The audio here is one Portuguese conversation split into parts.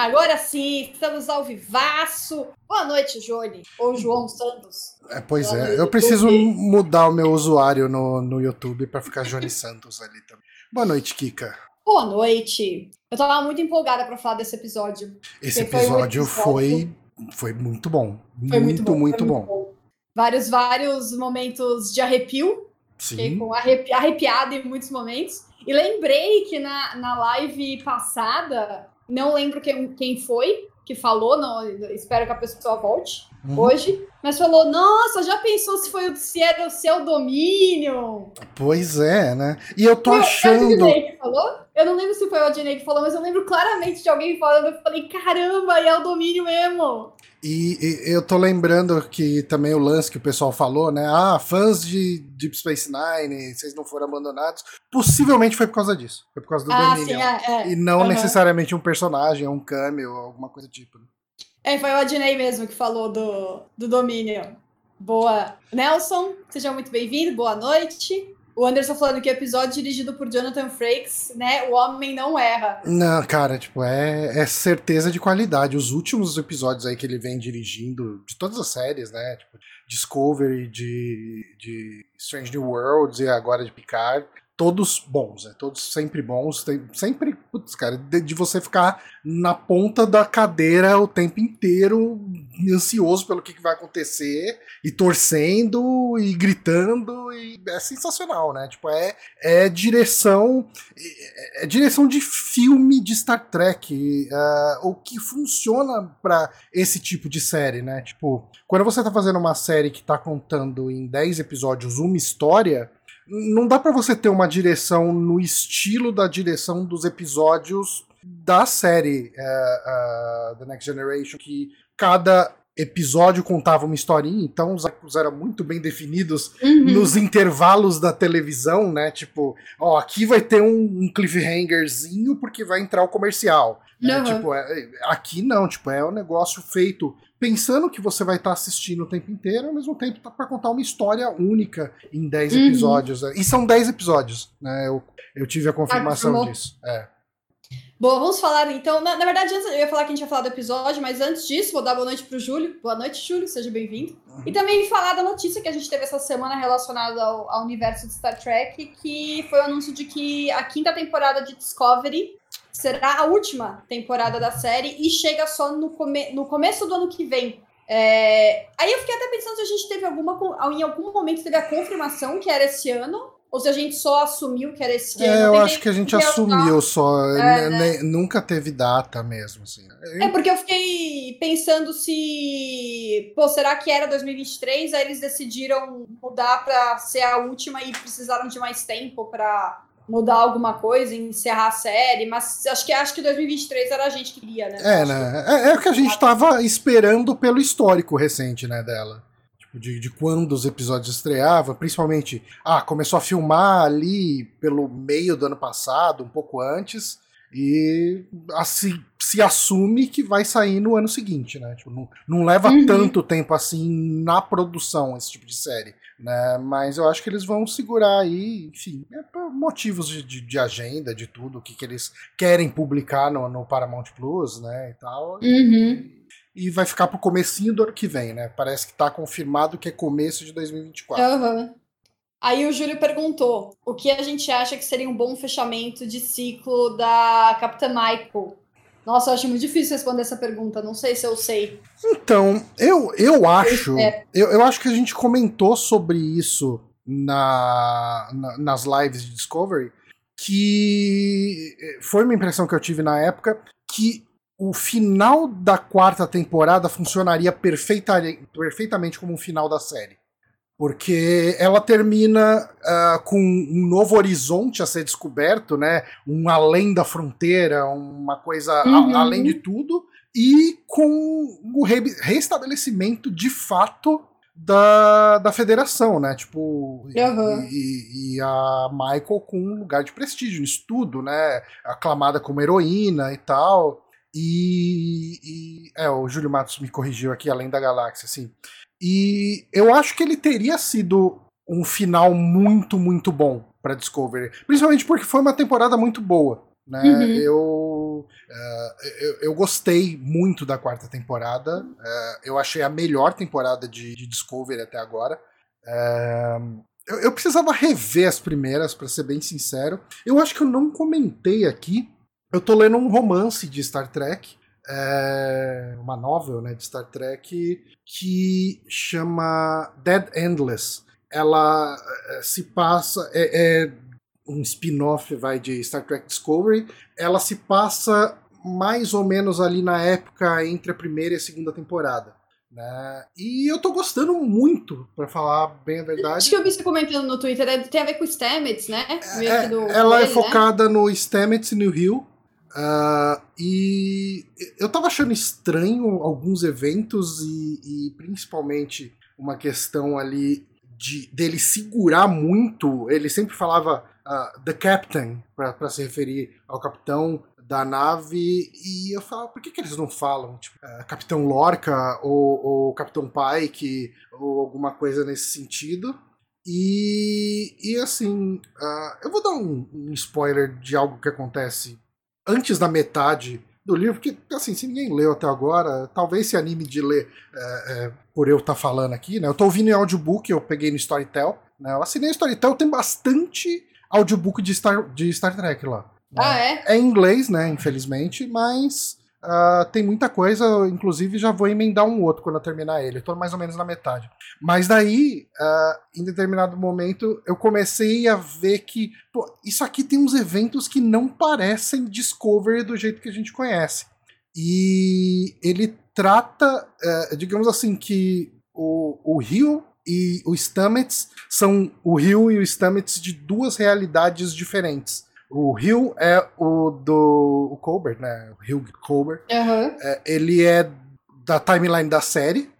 Agora sim, estamos ao vivaço. Boa noite, Johnny. Ou João Santos. É, pois é, eu preciso mudar o meu usuário no, no YouTube para ficar Johnny Santos ali também. Boa noite, Kika. Boa noite. Eu tava muito empolgada para falar desse episódio. Esse episódio foi, foi, foi muito bom. Foi muito, muito bom. muito, bom. bom. Vários, vários momentos de arrepio. Fiquei Sim. com arrepi arrepiada em muitos momentos. E lembrei que na, na live passada, não lembro quem, quem foi que falou, não, espero que a pessoa volte Uhum. hoje, mas falou: Nossa, já pensou se, foi, o- se era o seu domínio? Pois é, né? E eu tô Foi o achando. Que falou? Eu não lembro se foi o Adnei que falou, mas eu lembro claramente de alguém falando. Eu falei: Caramba, e é o domínio mesmo. E, e eu tô lembrando que também o lance que o pessoal falou, né? Ah, fãs de Deep Space Nine, vocês não foram abandonados. Possivelmente foi por causa disso. Foi por causa do ah, Dominion. sim, é. é. E não Aham. necessariamente um personagem, um cameo, alguma coisa do tipo. né? É, foi o Adnei mesmo que falou do, do domínio. Boa. Nelson, seja muito bem-vindo, boa noite. O Anderson falando que episódio dirigido por Jonathan Frakes, né? O homem não erra. Não, cara, tipo, é, é certeza de qualidade. Os últimos episódios aí que ele vem dirigindo, de todas as séries, né? Tipo, Discovery, de, de Strange New Worlds e agora de Picard, todos bons, né? Todos sempre bons. Tem, sempre, putz, cara, de, de você ficar na ponta da cadeira o tempo inteiro, ansioso pelo que, que vai acontecer, e torcendo, e gritando, e é sensacional, né? Tipo, é, é direção é direção de filme de Star Trek, uh, o que funciona pra esse tipo de série, né? Tipo, quando você tá fazendo uma série que tá contando em 10 episódios uma história, não dá pra você ter uma direção no estilo da direção dos episódios da série uh, uh, The Next Generation, que cada episódio contava uma historinha, então os arcos eram muito bem definidos Uhum. nos intervalos da televisão, né? Tipo, ó, aqui vai ter um, um cliffhangerzinho porque vai entrar o comercial. né? Uhum. Tipo, é- aqui não, tipo, é um negócio feito pensando que você vai estar assistindo o tempo inteiro, ao mesmo tempo tá para contar uma história única em 10 Uhum. episódios. né? E são 10 episódios, né? Eu, eu tive a confirmação confirmou? disso. É. Boa, vamos falar então. Na, na verdade, antes, eu ia falar que a gente ia falar do episódio, mas antes disso, vou dar boa noite pro Júlio. Boa noite, Júlio, seja bem-vindo. E também falar da notícia que a gente teve essa semana relacionada ao, ao universo de Star Trek, que foi o anúncio de que a quinta temporada de Discovery será a última temporada da série e chega só no, come no começo do ano que vem. É, Aí eu fiquei até pensando se a gente teve alguma. Em algum momento teve a confirmação que era esse ano, ou se a gente só assumiu que era esse ano. É, eu acho que a gente assumiu só. É, né, né, Nunca teve data mesmo, assim. É porque eu fiquei pensando se, pô, será que era 2023? Aí eles decidiram mudar pra ser a última e precisaram de mais tempo pra mudar alguma coisa, encerrar a série, mas acho que acho que 2023 era a gente que queria, né? É, né? É, é o que a gente tava esperando pelo histórico recente, né, dela. De, de quando os episódios estreavam, principalmente. Ah, começou a filmar ali pelo meio do ano passado, um pouco antes, e assim, se assume que vai sair no ano seguinte, né? Tipo, não, não leva Uhum. tanto tempo assim na produção esse tipo de série. Né? Mas eu acho que eles vão segurar aí, enfim, é por motivos de, de, de agenda, de tudo, o que, que eles querem publicar no, no Paramount Plus, né, e tal. Uhum. E vai ficar pro comecinho do ano que vem, né? Parece que tá confirmado que é começo de 2024. Aham. Aí o Júlio perguntou o que a gente acha que seria um bom fechamento de ciclo da Capitã Michael. Nossa, eu acho muito difícil responder essa pergunta, não sei se eu sei. Então, eu, eu acho. É. Eu, eu acho que a gente comentou sobre isso na, na- nas lives de Discovery. Que foi uma impressão que eu tive na época que o final da quarta temporada funcionaria perfeita, perfeitamente como um final da série. Porque ela termina ah, com um novo horizonte a ser descoberto, né? Um além da fronteira, uma coisa a- Uhum. além de tudo, e com o re- restabelecimento de fato da, da federação, né? Tipo, e- Aham. e, e a Michael com um lugar de prestígio, estudo, né? Aclamada como heroína e tal. E, e- é, o Júlio Matos me corrigiu aqui, além da galáxia, assim. E eu acho que ele teria sido um final muito, muito bom para Discovery, principalmente porque foi uma temporada muito boa, né? Uhum. Eu uh, eu, eu, gostei muito da quarta temporada. Uh, eu achei a melhor temporada de, de Discovery até agora. Uh, eu, eu, precisava rever as primeiras, para ser bem sincero. Eu acho que eu não comentei aqui. Eu tô lendo um romance de Star Trek. É uma novel né, de Star Trek que chama Dead Endless. Ela se passa. É, é um spin-off vai de Star Trek Discovery, ela se passa mais ou menos ali na época entre a primeira e a segunda temporada. Né? E eu tô gostando muito, para falar bem a verdade. Acho que eu vi você comentando no Twitter, é, tem a ver com o Stamets, né? É, do, ela é né? focada né? no Stamets e no Rio. Uh, e eu tava achando estranho alguns eventos e, e principalmente uma questão ali de dele segurar muito. Ele sempre falava uh, The Captain, para se referir ao capitão da nave, e eu falo, por que, que eles não falam, tipo, uh, Capitão Lorca ou, ou Capitão Pike ou alguma coisa nesse sentido? E, e assim, eu vou dar um, um, spoiler de algo que acontece antes da metade do livro, porque assim, se ninguém leu até agora, talvez se anime de ler é, é, por eu estar tá falando aqui, né? Eu tô ouvindo em audiobook, eu peguei no Storytel, né? Eu assinei o Storytel, tem bastante audiobook de Star, de Star Trek lá. Né? Ah, é? É em inglês, né, infelizmente, mas uh, tem muita coisa, inclusive já vou emendar um outro quando eu terminar ele, tô mais ou menos na metade. Mas daí, uh, em determinado momento, eu comecei a ver que, pô, isso aqui tem uns eventos que não parecem Discovery do jeito que a gente conhece. E ele trata, uh, digamos assim, que o, o Rio e o Stamets são o Rio e o Stamets de duas realidades diferentes. O Rio é o do o Colbert, né? O Hugh Colbert. Uhum. É, ele é da timeline da série.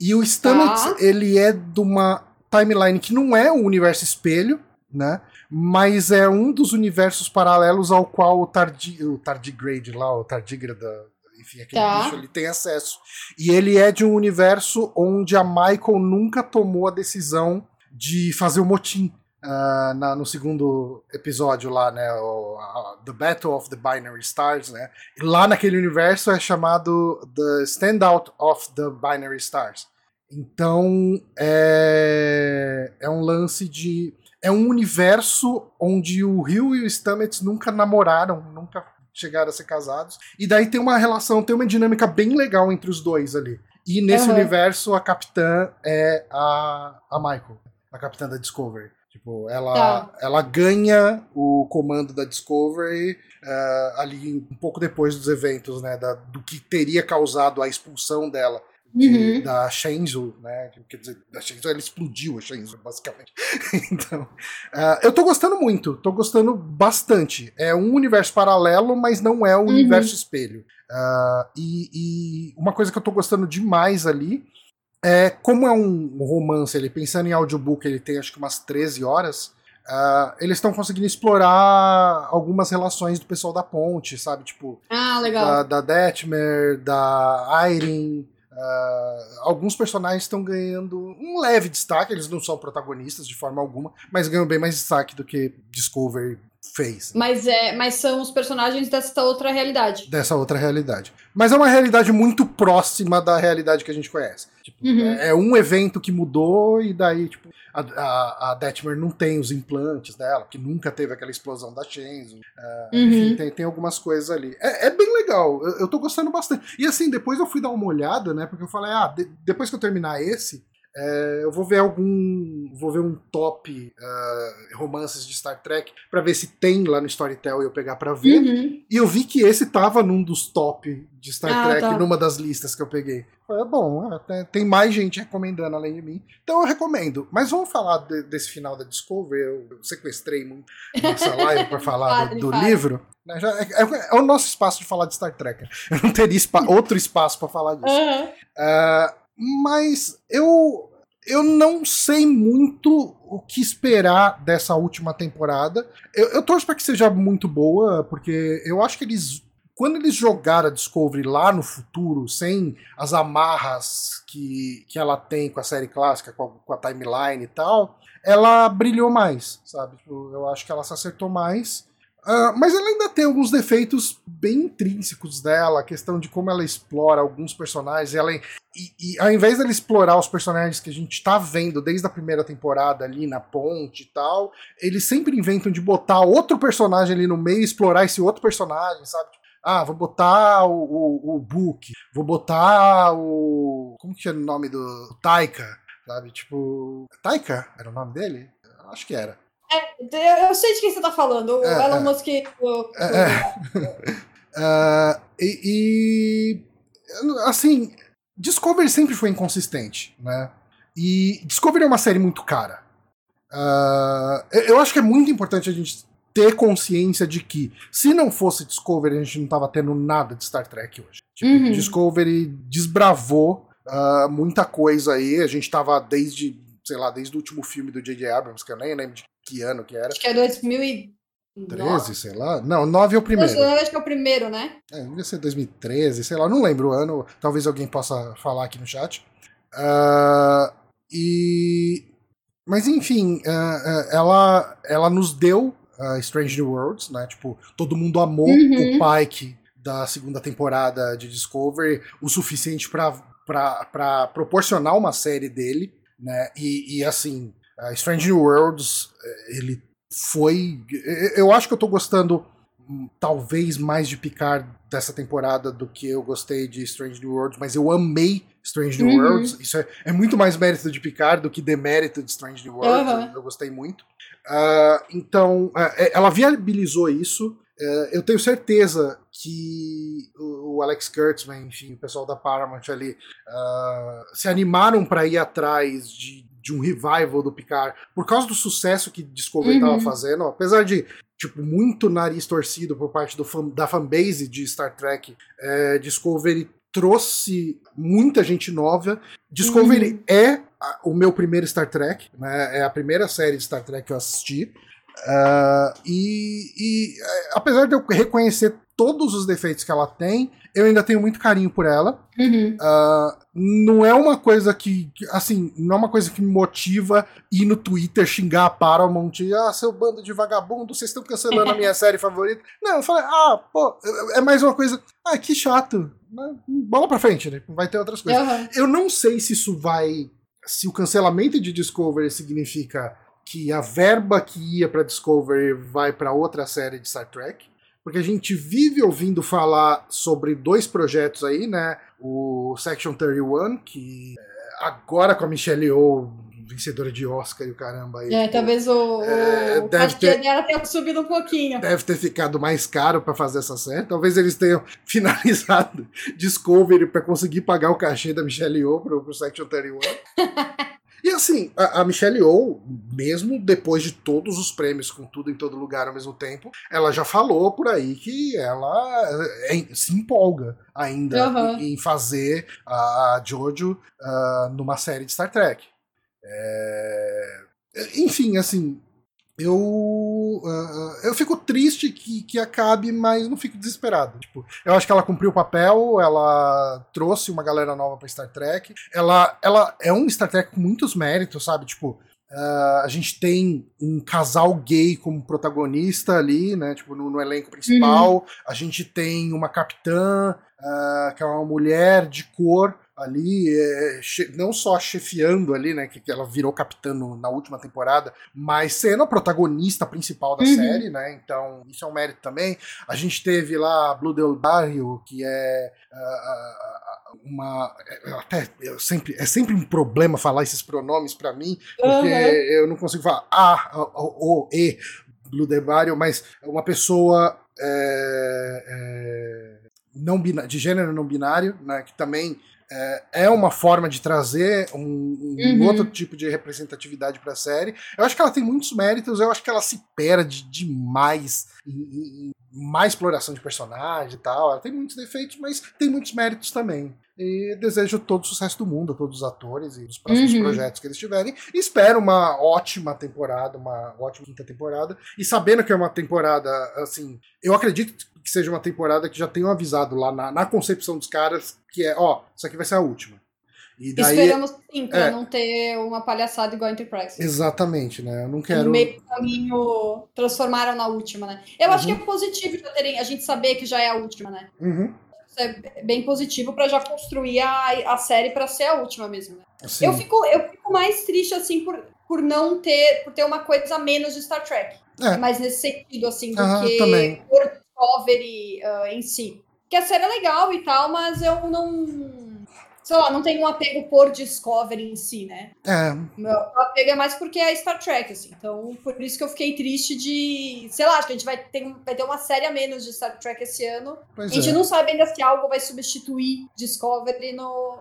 E o Stamets, ah. ele é de uma timeline que não é o universo espelho, né? Mas é um dos universos paralelos ao qual o, tardi, o tardigrade lá, o tardigrada, enfim, aquele tá. bicho ele tem acesso. E ele é de um universo onde a Michael nunca tomou a decisão de fazer o motim. Uh, na, no segundo episódio lá, né, o, a, The Battle of the Binary Stars, né, e lá naquele universo é chamado The Standout of the Binary Stars. Então é, é um lance de é um universo onde o Rio e o Stamets nunca namoraram, nunca chegaram a ser casados. E daí tem uma relação, tem uma dinâmica bem legal entre os dois ali. E nesse uhum. universo, a capitã é a, a Michael, a capitã da Discovery. Tipo, ela, tá. ela ganha o comando da Discovery uh, ali um pouco depois dos eventos, né? Da, do que teria causado a expulsão dela uhum. da Shenzhou, né? Quer dizer, da Shenzhou, ela explodiu a Shenzhou, basicamente. então, uh, eu tô gostando muito, tô gostando bastante. É um universo paralelo, mas não é o um uhum. universo espelho. Uh, e, e, uma coisa que eu tô gostando demais ali é como é um romance, ele pensando em audiobook, ele tem acho que umas 13 horas. Uh, eles estão conseguindo explorar algumas relações do pessoal da ponte, sabe? Tipo, ah. Da, da Detmer, da Irene, Uh, alguns personagens estão ganhando um leve destaque, eles não são protagonistas de forma alguma, mas ganham bem mais destaque do que Discovery fez. Mas, é, mas são os personagens dessa outra realidade. Dessa outra realidade. Mas é uma realidade muito próxima da realidade que a gente conhece. Tipo, uhum. é, é, um evento que mudou e daí, tipo, a, a, a Detmer não tem os implantes dela, que nunca teve aquela explosão da Shenzo. Uh, uhum. Enfim, tem, tem algumas coisas ali. É, é bem legal, eu, eu tô gostando bastante. E assim, depois eu fui dar uma olhada, né? Porque eu falei, ah, de, depois que eu terminar esse, é, eu vou ver algum. Vou ver um top uh, romances de Star Trek para ver se tem lá no Storytel e eu pegar para ver. Uhum. E eu vi que esse tava num dos top de Star ah, Trek, tá. numa das listas que eu peguei. É bom, tem mais gente recomendando além de mim. Então eu recomendo. Mas vamos falar de, desse final da Discovery. Eu sequestrei muito essa live para falar do, do livro. Né, é, é, é, o nosso espaço de falar de Star Trek. Eu não teria outro espaço para falar disso. Uhum. Uh, mas eu eu não sei muito o que esperar dessa última temporada. Eu, eu torço para que seja muito boa, porque eu acho que eles. Quando eles jogaram a Discovery lá no futuro, sem as amarras que, que ela tem com a série clássica, com a, com a timeline e tal, ela brilhou mais, sabe? Tipo, eu acho que ela se acertou mais. Uh, mas ela ainda tem alguns defeitos bem intrínsecos dela, a questão de como ela explora alguns personagens. Ela, e, e ao invés dela explorar os personagens que a gente tá vendo desde a primeira temporada ali na ponte e tal, eles sempre inventam de botar outro personagem ali no meio e explorar esse outro personagem, sabe? Ah, vou botar o, o, o Book, vou botar o. Como que é o nome do. Taika, sabe? Tipo. Taika era o nome dele? Acho que era. É, eu sei de quem você tá falando, o é, Elon é. Musk. O, é, uh, e, e, assim, Discovery sempre foi inconsistente, né? E Discovery é uma série muito cara. Uh, eu acho que é muito importante a gente ter consciência de que se não fosse Discovery, a gente não tava tendo nada de Star Trek hoje. Tipo, uhum. Discovery desbravou uh, muita coisa aí. A gente tava desde, sei lá, desde o último filme do J.J. Abrams, que eu nem lembro de que ano que era. Acho que é 2013, sei lá. Não, 9 é o primeiro. Eu acho que é o primeiro, né? É, devia ser 2013, sei lá, não lembro o ano. Talvez alguém possa falar aqui no chat. Uh, e. Mas enfim, uh, ela, ela nos deu uh, Strange New Worlds, né? Tipo, todo mundo amou uhum. o Pike da segunda temporada de Discovery o suficiente para proporcionar uma série dele, né? E, e assim, Uh, Strange New Worlds, eh, ele foi. Eu acho que eu tô gostando hum, talvez mais de Picard dessa temporada do que eu gostei de Strange New Worlds, mas eu amei Strange New uhum. Worlds. Isso é, é, muito mais mérito de Picard do que demérito de Strange New Worlds. Uhum. Eu, eu, gostei muito. Uh, então, uh, ela viabilizou isso. Uh, eu tenho certeza que o, o Alex Kurtzman, enfim, o pessoal da Paramount ali, se animaram para ir atrás de de um revival do Picard por causa do sucesso que Discovery estava uhum. fazendo, apesar de tipo muito nariz torcido por parte do fan, da fanbase de Star Trek, é, Discovery trouxe muita gente nova. Discovery uhum. é a, o meu primeiro Star Trek, né? É a primeira série de Star Trek que eu assisti. Uh, e, e é, apesar de eu reconhecer todos os defeitos que ela tem, eu ainda tenho muito carinho por ela. Uhum. Uh, não é uma coisa que, assim, não é uma coisa que me motiva ir no Twitter xingar a Paramount, ah, seu bando de vagabundo, vocês estão cancelando a minha série favorita. Não, eu falei, ah, pô, é mais uma coisa, ah, que chato. Bola pra frente, né? Vai ter outras coisas. Uhum. Eu não sei se isso vai. Se o cancelamento de Discovery significa que a verba que ia para Discovery vai para outra série de Star Trek porque a gente vive ouvindo falar sobre dois projetos aí, né? O Section 31, que agora com a Michelle Yeoh, vencedora de Oscar e o caramba aí. É, talvez o, é, o deve ter, dela tenha subido um pouquinho. Deve ter ficado mais caro para fazer essa série. Talvez eles tenham finalizado Discovery para conseguir pagar o cachê da Michelle Yeoh pro, pro Section 31. E assim, a, a Michelle Yeoh, mesmo depois de todos os prêmios, com tudo em todo lugar ao mesmo tempo, ela já falou por aí que ela é, se empolga ainda uhum. em, em, fazer a Jojo uh, numa série de Star Trek. É... Enfim, assim, eu uh, eu fico triste que, que acabe, mas não fico desesperado. Tipo, eu acho que ela cumpriu o papel, ela trouxe uma galera nova para Star Trek. Ela, ela é um Star Trek com muitos méritos, sabe? Tipo, Uh, a gente tem um casal gay como protagonista ali, né? Tipo, no, no elenco principal. Uhum. A gente tem uma capitã, uh, que é uma mulher de cor ali, é, não só chefiando ali, né, que, que ela virou capitã no, na última temporada, mas sendo a protagonista principal da uhum. série, né, então isso é um mérito também. A gente teve lá a Blue Del Barrio, que é uma é, até eu sempre é sempre um problema falar esses pronomes para mim, porque uhum. eu não consigo falar a, o, e Blue Del Barrio, mas uma pessoa é, é, não de gênero não binário, né, que também é, é uma forma de trazer um, um uhum. outro tipo de representatividade para a série. Eu acho que ela tem muitos méritos, eu acho que ela se perde demais em, em mais exploração de personagem e tal. Ela tem muitos defeitos, mas tem muitos méritos também. E desejo todo o sucesso do mundo a todos os atores e os próximos uhum. projetos que eles tiverem. E espero uma ótima temporada, uma ótima quinta temporada. E sabendo que é uma temporada, assim, eu acredito que seja uma temporada que já tenham avisado lá na, na concepção dos caras que é, ó, isso aqui vai ser a última. E daí, Esperamos sim, pra é. não ter uma palhaçada igual a Enterprise. Exatamente, né? Eu não No quero. meio do caminho transformaram na última, né? Eu acho que Uhum. é positivo já terem, a gente saber que já é a última, né? Uhum, Isso é bem positivo pra já construir a, a série pra ser a última mesmo. Né? Eu fico, eu fico mais triste assim por, por não ter, por ter uma coisa a menos de Star Trek. É. Mais nesse sentido assim do Aham, que também. por Discovery ah, em si. Que a série é legal e tal, mas eu não sei lá, não tenho um apego por Discovery em si, né? É, Meu apego é mais porque é Star Trek, assim. Então, por isso que eu fiquei triste de. Sei lá, acho que a gente vai ter, vai ter uma série a menos de Star Trek esse ano. pois a gente é. não sabe ainda se algo vai substituir Discovery no.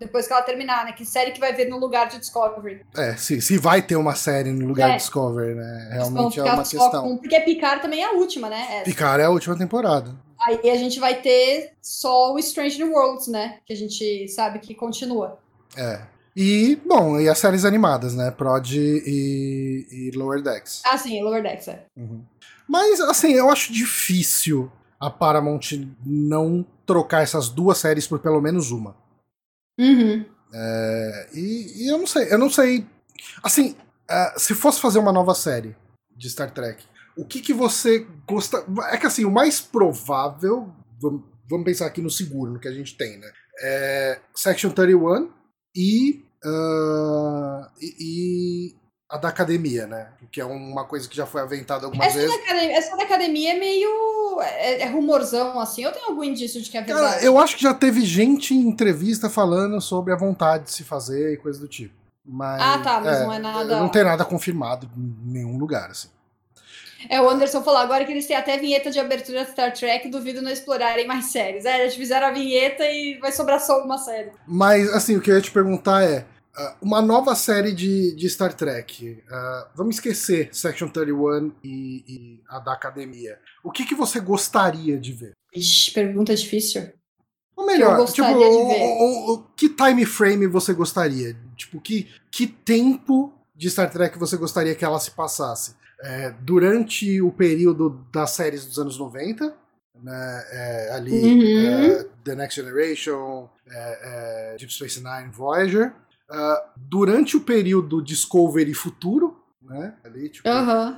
Depois que ela terminar, né? Que série que vai vir no lugar de Discovery. É, se, se vai ter uma série no lugar É. de Discovery, né? Vão Realmente é uma questão. Porque Picard também é a última, né? Essa. Picard é a última temporada. Aí a gente vai ter só o Strange New Worlds, né? Que a gente sabe que continua. É. E, bom, e as séries animadas, né? Prod e, e Lower Decks. Ah, sim, Lower Decks, é. Uhum. Mas, assim, eu acho difícil a Paramount não trocar essas duas séries por pelo menos uma. Uhum. É, e, e eu não sei, eu não sei. Assim, é, se fosse fazer uma nova série de Star Trek, o que, que você gosta. É que assim, o mais provável. Vamos, pensar aqui no seguro, no que a gente tem, né? É Section 31 e, e, e a da academia, né? Que é uma coisa que já foi aventada algumas Essa vezes. da, academia, essa da academia é meio. É, é rumorzão, assim. Eu tenho algum indício de que é verdade. Cara, eu acho que já teve gente em entrevista falando sobre a vontade de se fazer e coisa do tipo. Mas, Ah, tá, mas não é nada- Não tem nada confirmado em nenhum lugar, assim. É, o Anderson falou, agora que eles têm até vinheta de abertura de Star Trek, duvido não explorarem mais séries. É, eles fizeram a vinheta e vai sobrar só alguma série. Mas, assim, o que eu ia te perguntar é: uma nova série de, de Star Trek. ah, vamos esquecer Section 31 e, e a da academia. O que, que você gostaria de ver? Ixi, pergunta difícil. Ou melhor, tipo, o- o- o- que time frame você gostaria? Tipo, que, que tempo de Star Trek você gostaria que ela se passasse? É, durante o período das séries dos anos 90, né, é, ali Uhum. é, The Next Generation, é, é, Deep Space Nine, Voyager. Ah, durante o período Discovery Futuro, né, ali, tipo,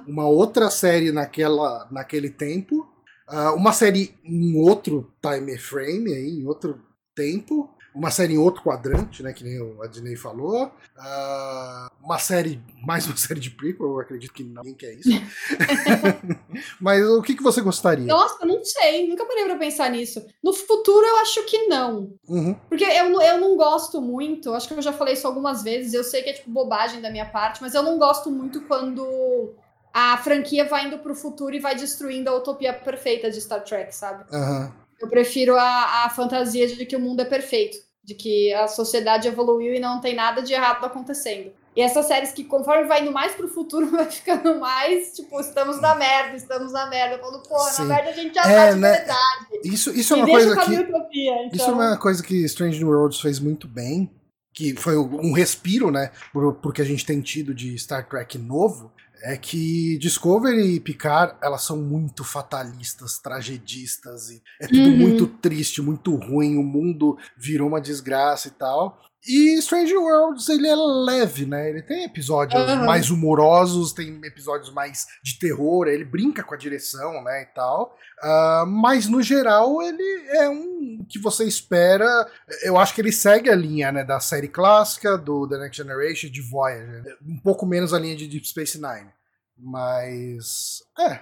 uma outra série naquela, naquele tempo, ah, uma série em outro time frame, aí, em outro tempo, uma série em outro quadrante, né, que nem o Adnei falou, ah, uma série, mais uma série de prequel, eu acredito que ninguém quer isso. Mas o que, que você gostaria? Nossa, eu não sei, nunca parei pra pensar nisso. No futuro, eu acho que não. Uhum, Porque eu, não- eu não gosto muito, acho que eu já falei isso algumas vezes, eu sei que é tipo bobagem da minha parte, mas eu não gosto muito quando a franquia vai indo pro futuro e vai destruindo a utopia perfeita de Star Trek, sabe? aham. Eu prefiro a, a fantasia de que o mundo é perfeito, de que a sociedade evoluiu e não tem nada de errado acontecendo. E essas séries que, conforme vai indo mais pro futuro, vai ficando mais, tipo, estamos na merda, estamos na merda. Falo, porra, Sim. na merda a gente já É, tá de né? verdade. Isso, isso é uma coisa que. utopia. Então... Isso é uma coisa que Strange New Worlds fez muito bem, que foi um respiro, né, por, porque a gente tem tido de Star Trek novo, é que Discovery e Picard, elas são muito fatalistas, tragedistas, e é tudo Uhum. muito triste, muito ruim, o mundo virou uma desgraça e tal. E Strange Worlds, ele é leve, né? Ele tem episódios Aham. mais humorosos, tem episódios mais de terror, ele brinca com a direção, né, e tal. Ah, mas no geral ele é um que você espera. Eu acho que ele segue a linha né, da série clássica, do The Next Generation, de Voyager. Um pouco menos a linha de Deep Space Nine. Mas. É.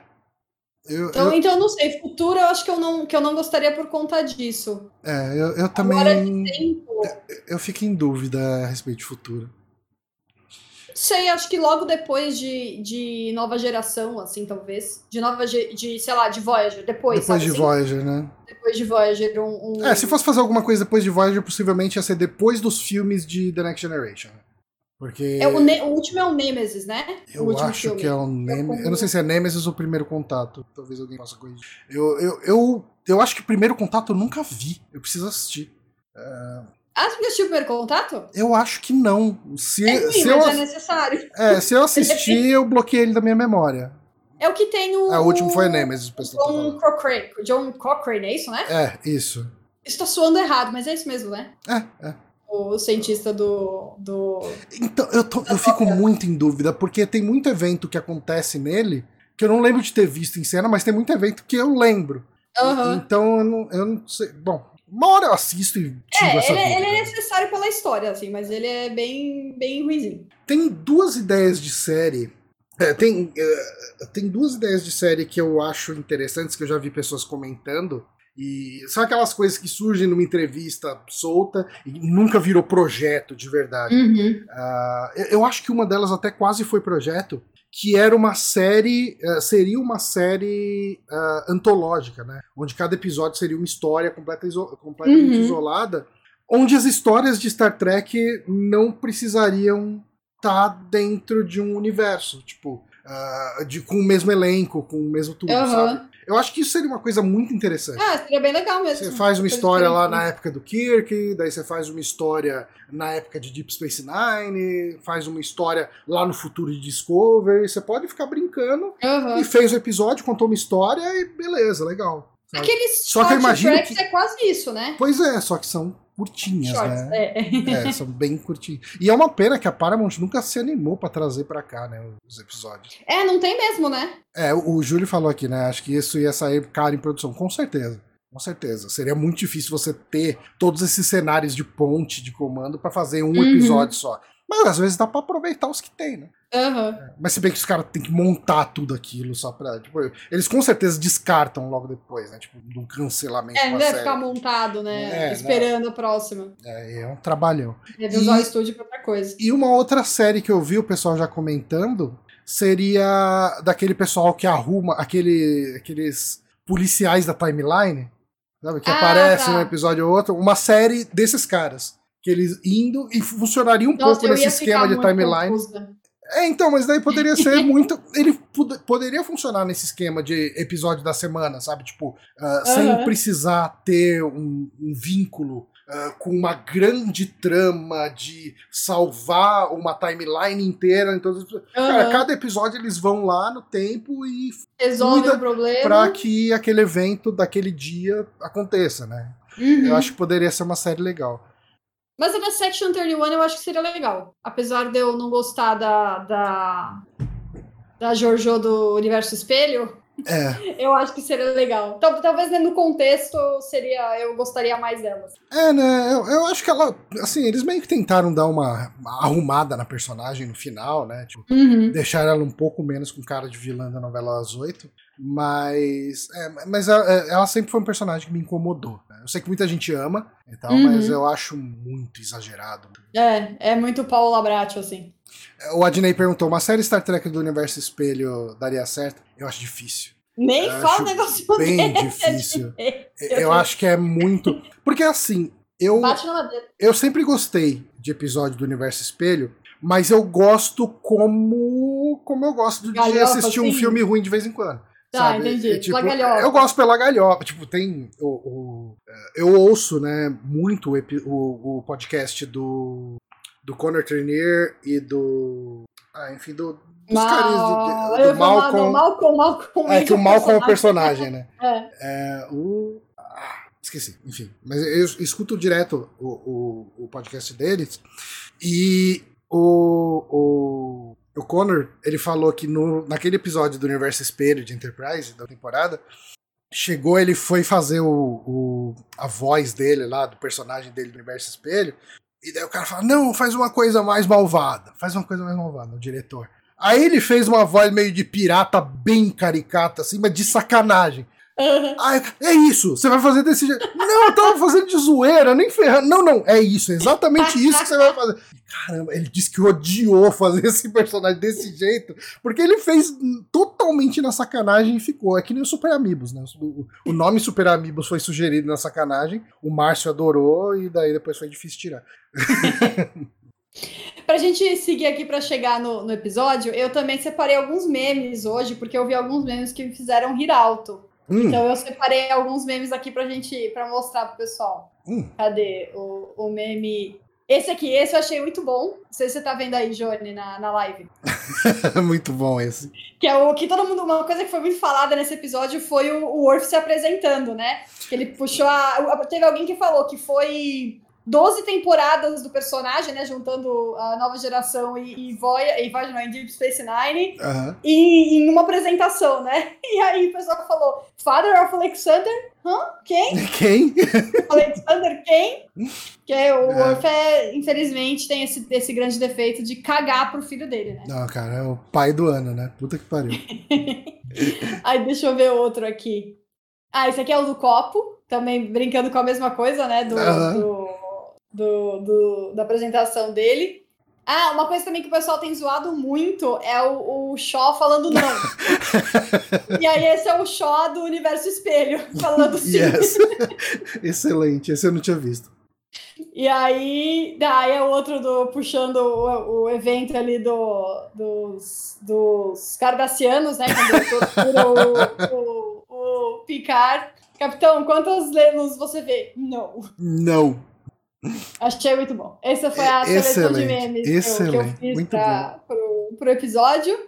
Eu, Então, eu, então, não sei, futuro eu acho que eu não, que eu não gostaria por conta disso. é, eu, eu Agora, também. de tempo, Eu fico em dúvida a respeito de futuro. sei, acho que logo depois de, de nova geração, assim, talvez. De nova, de, sei lá, de Voyager, depois, Depois sabe de assim? Voyager, né? Depois de Voyager, um... um- É, se fosse fazer alguma coisa depois de Voyager, possivelmente ia ser depois dos filmes de The Next Generation. Porque. É, o, Ne- o último é o Nemesis, né? Eu acho filme. que é o Nemesis. Eu não sei se é Nemesis ou Primeiro Contato. Talvez alguém possa corrigir. Eu, eu, eu, eu acho que Primeiro Contato eu nunca vi. Eu preciso assistir. Ah, você assistiu o primeiro contato? Eu acho que não. Se, É ruim, se, eu, é necessário. é, se eu assistir, eu bloqueei ele da minha memória. É o que tem o. Ah, o último foi Nemesis, John. Cochrane. John Cochrane, é isso, né? É, isso. Isso tá soando errado, mas é isso mesmo, né? É, é. O cientista do. do... Então, eu, tô, eu fico muito em dúvida, porque tem muito evento que acontece nele que eu não lembro de ter visto em cena, mas tem muito evento que eu lembro. Uhum. Então eu não, eu não sei. Bom, uma hora eu assisto e tiro É, essa ele, dúvida. ele é necessário pela história, assim, mas ele é bem, bem ruizinho. Tem duas ideias de série. é, tem, é, tem duas ideias de série que eu acho interessantes, que eu já vi pessoas comentando. E são aquelas coisas que surgem numa entrevista solta e nunca virou projeto de verdade. Uhum. Ah, eu- acho que uma delas até quase foi projeto, que era uma série, eh, seria uma série ah, antológica, né? Onde cada episódio seria uma história completa iso- completamente Uhum. isolada, onde as histórias de Star Trek não precisariam estar dentro de um universo, tipo, ah, de, com o mesmo elenco, com o mesmo tudo, Aham. sabe? Eu acho que isso seria uma coisa muito interessante. Ah, seria bem legal mesmo. Você faz uma história lá na época do Kirk, daí você faz uma história na época de Deep Space Nine, faz uma história lá no futuro de Discovery. Você pode ficar brincando Aham. e fez o episódio, contou uma história e beleza, legal. sabe? Aqueles Só que eu imagino que- é quase isso, né? Pois é, só que são curtinhas, Shorts, né? é. É, são bem curtinhas. E é uma pena que a Paramount nunca se animou pra trazer pra cá, né, os episódios. É, não tem mesmo, né? É, o, Júlio falou aqui, né? Acho que isso ia sair caro em produção, com certeza. Com certeza. Seria muito difícil você ter todos esses cenários de ponte, de comando, pra fazer um Uhum. episódio só. Mas às vezes dá pra aproveitar os que tem, né? Aham. Mas se bem que os caras têm que montar tudo aquilo só pra. Tipo, eles com certeza descartam logo depois, né? Tipo, do cancelamento É, não deve ficar montado, né? É, Esperando a próxima. É, é um trabalhão. Deve usar E- o estúdio pra outra coisa. E uma outra série que eu vi o pessoal já comentando seria daquele pessoal que arruma aquele, aqueles policiais da timeline, sabe? Que Ah, aparece tá. num episódio ou outro. Uma série desses caras. Que eles indo e funcionaria um Nossa, pouco nesse esquema de timeline. confusa. É, então, mas daí poderia ser muito. Ele pod- poderia funcionar nesse esquema de episódio da semana, sabe? Tipo, ah, sem Aham. precisar ter um, um vínculo ah, com uma grande trama de salvar uma timeline inteira. Então, cara, Aham. cada episódio eles vão lá no tempo e Resolve o problema. para que aquele evento daquele dia aconteça, né? Uhum. Eu acho que poderia ser uma série legal. Mas a Section 31 eu acho que seria legal. Apesar de eu não gostar da, da, da Jojo do Universo Espelho, É. eu acho que seria legal. Tal- Talvez né, no contexto seria eu gostaria mais delas. É, né? Eu, eu acho que ela. Assim, eles meio que tentaram dar uma, uma arrumada na personagem no final, né? Tipo, deixar ela um pouco menos com cara de vilã da novela às oito. Mas. é, mas ela, ela sempre foi um personagem que me incomodou. Eu sei que muita gente ama e tal, Uhum. mas eu acho muito exagerado. É, é muito Paulo Labratio, assim. O Adney perguntou: uma série Star Trek do universo espelho daria certo? Eu acho difícil. Nem Eu fala um negócio bem desse. é difícil. Eu acho que é muito. Porque assim, eu. Eu sempre gostei de episódio do Universo Espelho, mas eu gosto como como eu gosto de Galhofa, assistir um assim? filme ruim de vez em quando. Tá, entendi. É, tipo, Pela galhofa. eu gosto pela galhofa. Tipo, tem. O, o- eu ouço, né, muito o, o- podcast do, do Connor Trenier e do. Ah, enfim, do. Dos Mal... caras eu de- do Malcolm. Malcolm, Malcolm. É que o Malcolm é o personagem. personagem, né? É. É, o. ah, esqueci, enfim. Mas eu escuto direto o, o, o podcast deles. E o, o, o Connor, ele falou que no, naquele episódio do Universo Espelho de Enterprise, da temporada, chegou, ele foi fazer o, o, a voz dele lá, do personagem dele do Universo Espelho. E daí o cara fala: Não, faz uma coisa mais malvada. Faz uma coisa mais malvada, o diretor. Aí ele fez uma voz meio de pirata, bem caricata, assim, mas de sacanagem. Uhum. É isso, você vai fazer desse jeito. Não, eu tava fazendo de zoeira, nem ferrando. Não, não, é isso, é exatamente isso que você vai fazer. Caramba, ele disse que odiou fazer esse personagem desse jeito, porque ele fez totalmente na sacanagem e ficou. É que nem o Super Amigos, né? O, o nome Super Amigos foi sugerido na sacanagem, o Márcio adorou e daí depois foi difícil tirar. Pra gente seguir aqui pra chegar no, no episódio, eu também separei alguns memes hoje, porque eu vi alguns memes que me fizeram rir alto. Hum, Então eu separei alguns memes aqui pra gente para mostrar pro pessoal. hum. Cadê o, o meme? Esse aqui, esse eu achei muito bom. Não sei se você tá vendo aí, Johnny, na, na live. Muito bom esse. Que é o que todo mundo. Uma coisa que foi muito falada nesse episódio foi o, o Worf se apresentando, né? Que ele puxou a. Teve alguém que falou que foi 12 temporadas do personagem, né? Juntando a nova geração e, e Voyager, e Voyager não, Deep Space Nine, Aham. e, em uma apresentação, né? E aí o pessoal falou: Father of Alexander? Hã? Quem? Quem? Alexander quem? Que é o É. É, infelizmente, tem esse, esse grande defeito de cagar pro filho dele, né? Não, cara, é o pai do ano, né? Puta que pariu. Aí deixa eu ver outro aqui. Ah, esse aqui é o do copo, também brincando com a mesma coisa, né? Do, Aham. do, do- do- da apresentação dele. Ah, uma coisa também que o pessoal tem zoado muito é o, o Shaw falando não. e aí esse é o Shaw do universo espelho, falando sim. Yes. Excelente, esse eu não tinha visto. E aí, daí é outro do, puxando o, o evento ali do, dos, dos Cardassianos, né? Quando o, o, o Picard. Capitão, quantas lemos você vê? Não. Não. Achei muito bom. Essa foi a seleção de Excelente, memes que eu- que eu excelente, fiz pro, pro episódio.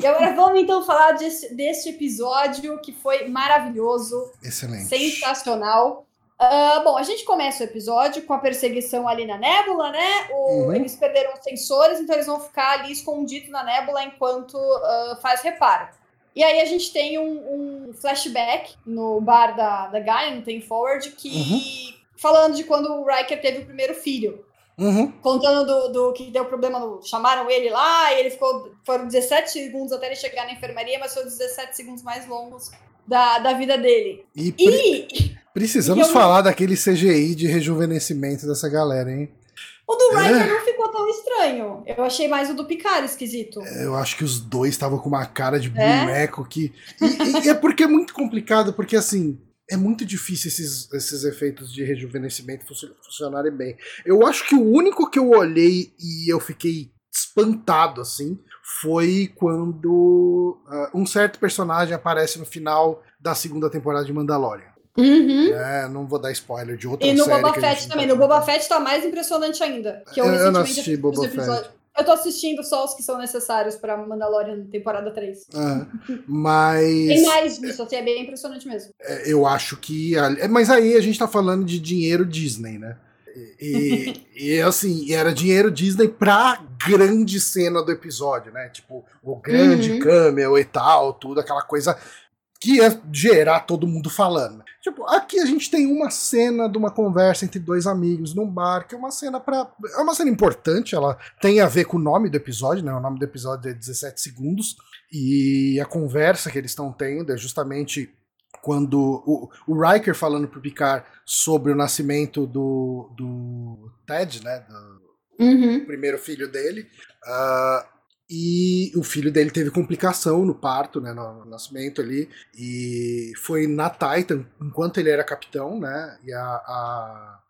E agora vamos então falar desse, desse episódio que foi maravilhoso Excelente. sensacional. Ah, bom, a gente começa o episódio com a perseguição ali na nébula, né? O- Uhum. Eles perderam os sensores, então eles vão ficar ali escondidos na nébula enquanto ah, faz reparo. E aí a gente tem um, um flashback no bar da, da Gaia, no Tem Forward, que falando de quando o Riker teve o primeiro filho. Uhum. Contando do, do que deu problema no. Chamaram ele lá e ele ficou. Foram 17 segundos até ele chegar na enfermaria, mas foram 17 segundos mais longos da, da vida dele. E, pre- E precisamos e eu- falar daquele CGI de rejuvenescimento dessa galera, hein? o do Riker É. não ficou tão estranho. Eu achei mais o do Picard esquisito. Eu acho que os dois estavam com uma cara de É? boneco que. E, e é porque é muito complicado, porque assim. É muito difícil esses, esses efeitos de rejuvenescimento funcio- funcionarem bem. Eu acho que o único que eu olhei e eu fiquei espantado, assim, foi quando ah, um certo personagem aparece no final da segunda temporada de Mandalorian. Uhum. É, não vou dar spoiler de outra E no série Boba Fett também. tá No Boba. Fett tá mais impressionante ainda. Que eu, Eu- eu não assisti Boba episódios. Eu tô assistindo só os que são necessários pra Mandalorian temporada 3. Ah, mas. Tem mais disso, assim, é bem impressionante mesmo. É, eu acho que. ali- Mas aí a gente tá falando de dinheiro Disney, né? E, e, assim, era dinheiro Disney pra grande cena do episódio, né? Tipo, o grande Uhum. camel e tal, tudo, aquela coisa que ia gerar todo mundo falando. Tipo, aqui a gente tem uma cena de uma conversa entre dois amigos num bar, que é uma cena para É uma cena importante, ela tem a ver com o nome do episódio, né? O nome do episódio é 17 segundos. E a conversa que eles estão tendo é justamente quando o, o Riker falando pro Picard sobre o nascimento do, do Ted, né? Do Uhum. primeiro filho dele. ah, e o filho dele teve complicação no parto, né, no, nascimento ali, e foi na Titan, enquanto ele era capitão, né, e a, a,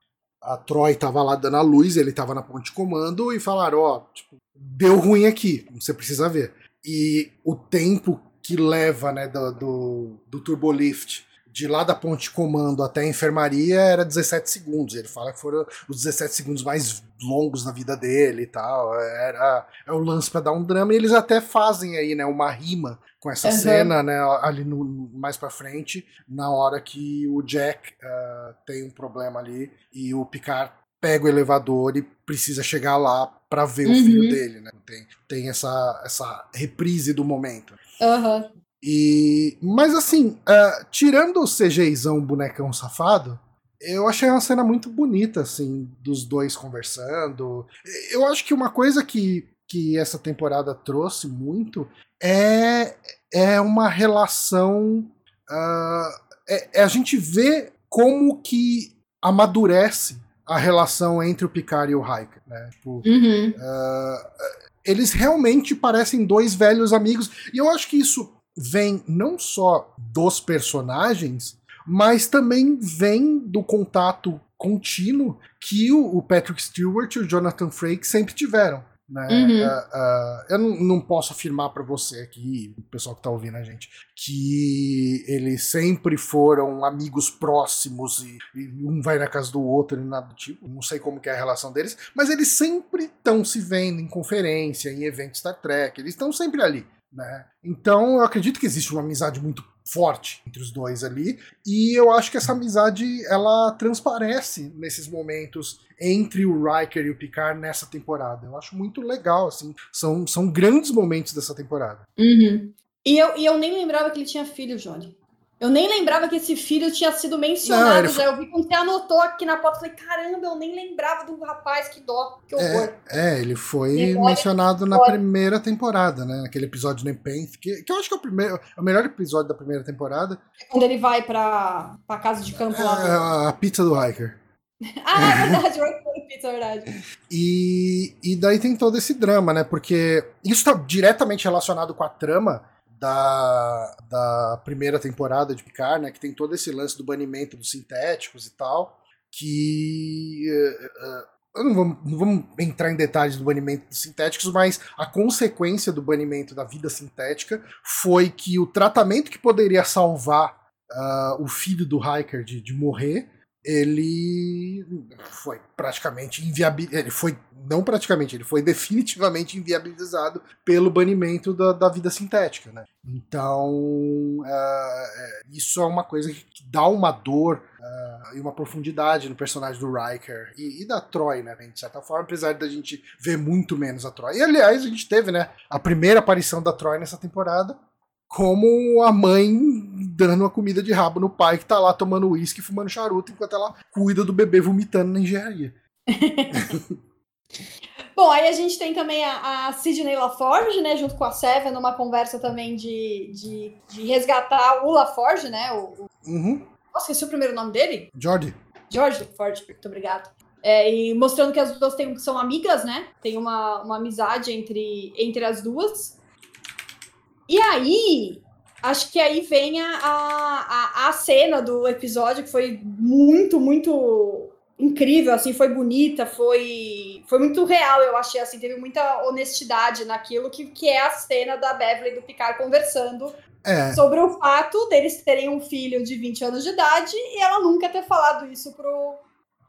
a Troy tava lá dando a luz, ele tava na ponte de comando, e falaram, ó, tipo, deu ruim aqui, você precisa ver. E o tempo que leva, né, do, do, do turbolift de lá da ponte de comando até a enfermaria era 17 segundos. Ele fala que foram os 17 segundos mais longos na vida dele e tal. Era é o lance para dar um drama e eles até fazem aí, né, uma rima com essa Uhum. cena, né, ali no, mais para frente, na hora que o Jack ah, tem um problema ali e o Picard pega o elevador e precisa chegar lá para ver o Uhum. filho dele, né? Tem, tem essa essa reprise do momento. Aham. E, mas assim, ah, tirando o CGIzão bonecão safado, eu achei uma cena muito bonita, assim, dos dois conversando. Eu acho que uma coisa que, que essa temporada trouxe muito é, é uma relação. ah, é, é a gente ver como que amadurece a relação entre o Picard e o Riker, né? Tipo, Uhum. ah, eles realmente parecem dois velhos amigos. E eu acho que isso vem não só dos personagens, mas também vem do contato contínuo que o, Patrick Stewart e o Jonathan Frakes sempre tiveram. Né? Uhum. Ah, ah, eu não, não posso afirmar para você aqui, o pessoal que tá ouvindo a gente, que eles sempre foram amigos próximos e, e um vai na casa do outro e nada do tipo. Não sei como que é a relação deles, mas eles sempre estão se vendo em conferência, em eventos Star Trek, eles estão sempre ali. Né? Então eu acredito que existe uma amizade muito forte entre os dois ali e eu acho que essa amizade ela transparece nesses momentos entre o Riker e o Picard nessa temporada. Eu acho muito legal, assim, são, são grandes momentos dessa temporada. Uhum. E, eu, e eu nem lembrava que ele tinha filho, Johnny. Eu nem lembrava que esse filho tinha sido mencionado não, já. Eu vi quando você anotou aqui na foto. Falei, caramba, eu nem lembrava do rapaz, que dó, que horror. É, é ele foi mencionado na primeira temporada, né? Naquele episódio do Nepenthe, que, que eu acho que é o, primeiro, é o melhor episódio da primeira temporada. É quando ele vai pra, pra casa de campo lá. É, a pizza do Hiker. ah, é verdade, o pizza, é verdade. E, e daí tem todo esse drama, né? Porque isso está diretamente relacionado com a trama da, da primeira temporada de Picard, né? Que tem todo esse lance do banimento dos sintéticos e tal. Que. Uh, uh, não vamos, não vamos entrar em detalhes do banimento dos sintéticos, mas a consequência do banimento da vida sintética foi que o tratamento que poderia salvar uh, o filho do Hiker de, de morrer ele foi praticamente inviabilizado. Ele foi, não praticamente, ele foi definitivamente inviabilizado pelo banimento da, da vida sintética. Né? Então, uh, isso é uma coisa que dá uma dor uh, e uma profundidade no personagem do Riker e, e, da Troy, né, de certa forma, apesar da gente ver muito menos a Troy. E aliás, a gente teve né, a primeira aparição da Troy nessa temporada como a mãe dando uma comida de rabo no pai que tá lá tomando uísque fumando charuto enquanto ela cuida do bebê vomitando na engenharia. Bom, aí a gente tem também a, a Sidney LaForge, né, junto com a Seven, numa conversa também de, de, de resgatar o LaForge, né, o, Uhum. Nossa, esqueci o primeiro nome dele? Jordi. George LaForge, muito obrigado. É, e mostrando que as duas têm, são amigas, né, tem uma, uma amizade entre, entre as duas. E aí, acho que aí vem a, a, a cena do episódio que foi muito, muito incrível, assim, foi bonita, foi, foi muito real, eu achei, assim, teve muita honestidade naquilo que, que é a cena da Beverly e do Picard conversando é. sobre o fato deles terem um filho de 20 anos de idade e ela nunca ter falado isso pro,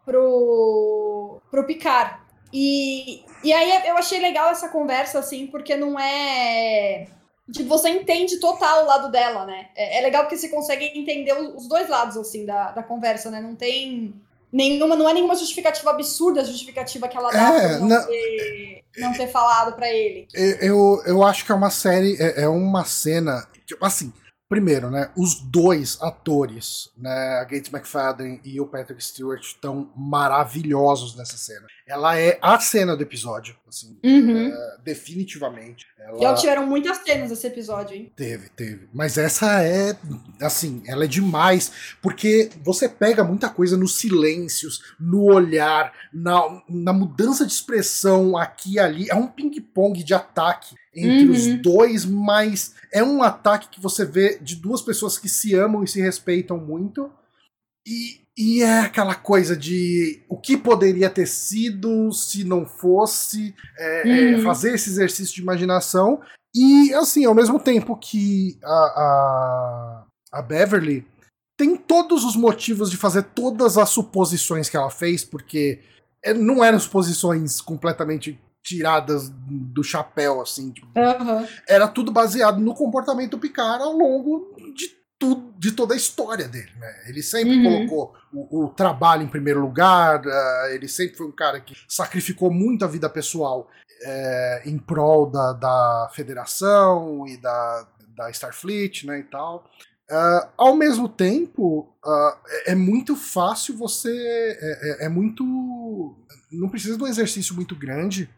pro, pro Picard. E, e aí eu achei legal essa conversa, assim, porque não é Tipo, você entende total o lado dela, né? É, é legal porque você consegue entender os dois lados, assim, da, da conversa, né? Não tem nenhuma, não é nenhuma justificativa absurda a justificativa que ela dá é, não, não, ter, não ter falado para ele. Eu, eu acho que é uma série, é, é uma cena, tipo, assim, Primeiro, né, os dois atores, né, a Gates McFadden e o Patrick Stewart, estão maravilhosos nessa cena. Ela é a cena do episódio, assim, uhum. é, definitivamente. Ela... E tiveram muitas cenas esse episódio, hein? Teve, teve. Mas essa é, assim, ela é demais, porque você pega muita coisa nos silêncios, no olhar, na, na mudança de expressão aqui e ali. É um ping-pong de ataque entre uhum. os dois, mas é um ataque que você vê de duas pessoas que se amam e se respeitam muito. E, e é aquela coisa de o que poderia ter sido se não fosse é, é uhum. é, fazer esse exercício de imaginação. E assim, ao mesmo tempo que a, a, a Beverly tem todos os motivos de fazer todas as suposições que ela fez, porque é, não eram suposições completamente tiradas do chapéu, assim. Tipo, uhum. Era tudo baseado no comportamento do Picard ao longo de tudo, de toda a história dele, né? Ele sempre uhum. colocou o, o, trabalho em primeiro lugar, uh, ele sempre foi um cara que sacrificou muito a vida pessoal é, em prol da, da federação e da, da Starfleet, né, e tal. Uh, ao mesmo tempo, uh, é, é, muito fácil você. É, é, é, muito. Não precisa de um exercício muito grande